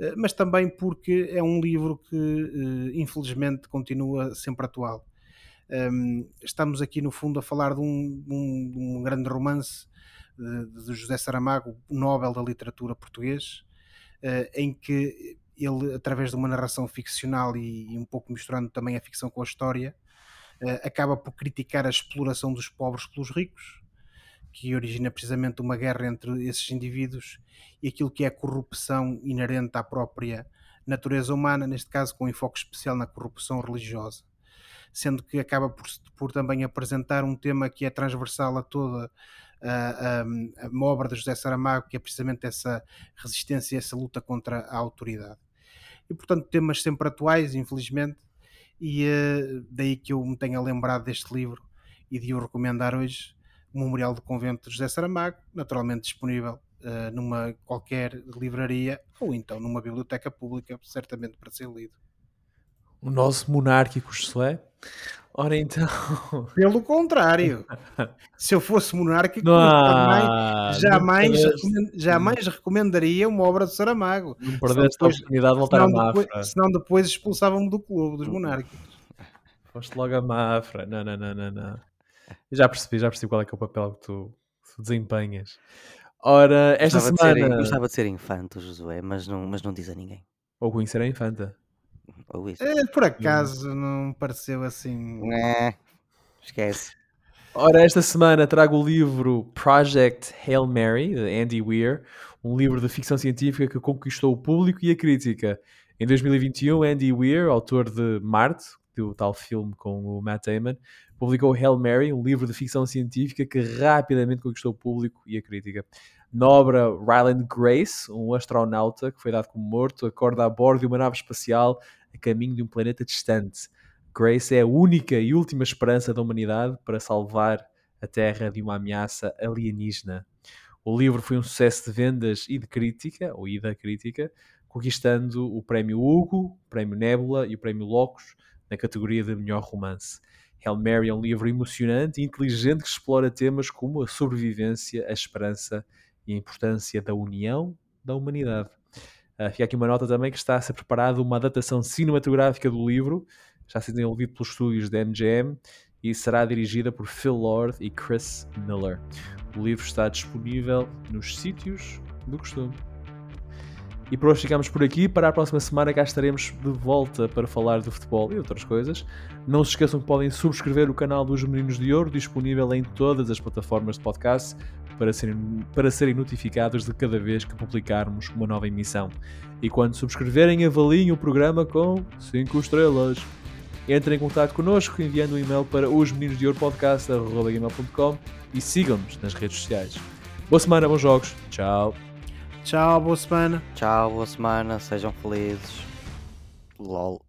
eh, mas também porque é um livro que, infelizmente, continua sempre atual. Um, estamos aqui, no fundo, a falar de um, um- um grande romance de, de José Saramago, Nobel da Literatura Português, eh, em que ele, através de uma narração ficcional e, e um pouco misturando também a ficção com a história, eh, acaba por criticar a exploração dos pobres pelos ricos, que origina precisamente uma guerra entre esses indivíduos e aquilo que é a corrupção inerente à própria natureza humana, neste caso com enfoque especial na corrupção religiosa. Sendo que acaba por, por também apresentar um tema que é transversal a toda a, a, a obra de José Saramago, que é precisamente essa resistência, essa luta contra a autoridade. E portanto, temas sempre atuais, infelizmente, e eh, daí que eu me tenha lembrado deste livro e de o recomendar hoje, o Memorial do Convento de José Saramago, naturalmente disponível eh, numa qualquer livraria ou então numa biblioteca pública, certamente para ser lido. O nosso monárquico Josué. Ora então. Pelo contrário, se eu fosse monárquico, Não jamais, jamais, recomend- jamais recomendaria uma obra de Saramago. Não perdeste a depois- oportunidade de voltar a Senão Mafra. depois, senão depois expulsavam-me do clube dos monárquicos. Foste logo a Mafra. Não, não, não, não, não. Eu já percebi, já percebi qual é que é o papel que tu, que tu desempenhas. Ora, esta Gostava de, ser, semana. gostava de ser infante, o Josué, mas não, mas não diz a ninguém. Ou conhecer a infanta. Ou isso. Eh, Por acaso não pareceu assim. É, esquece. Ora, esta semana trago o livro Project Hail Mary, de Andy Weir, um livro de ficção científica que conquistou o público e a crítica. Em 2021, Andy Weir, autor de Marte, do tal filme com o Matt Damon, publicou Hail Mary, um livro de ficção científica que rapidamente conquistou o público e a crítica. Na obra, Ryland Grace, um astronauta que foi dado como morto, acorda a bordo de uma nave espacial a caminho de um planeta distante. Grace é a única e última esperança da humanidade para salvar a Terra de uma ameaça alienígena. O livro foi um sucesso de vendas e de crítica, ou crítica, conquistando o Prémio Hugo, o Prémio Nebula e o Prémio Locus na categoria de melhor romance. Hail Mary é um livro emocionante e inteligente que explora temas como a sobrevivência, a esperança e a importância da união da humanidade. Uh, fica aqui uma nota também que está a ser preparada uma adaptação cinematográfica do livro, já sendo desenvolvido pelos estúdios da MGM e será dirigida por Phil Lord e Chris Miller. O livro está disponível nos sítios do costume. E por hoje ficamos por aqui. Para a próxima semana cá estaremos de volta para falar de futebol e outras coisas. Não se esqueçam que podem subscrever o canal dos Meninos de Ouro, disponível em todas as plataformas de podcast, para serem, para serem notificados de cada vez que publicarmos uma nova emissão. E quando subscreverem, avaliem o programa com 5 estrelas. Entrem em contato connosco enviando um e-mail para osmeninosdeouropodcast.com e sigam-nos nas redes sociais. Boa semana, bons jogos. Tchau. Tchau, boa semana. Tchau, boa semana, sejam felizes. LOL.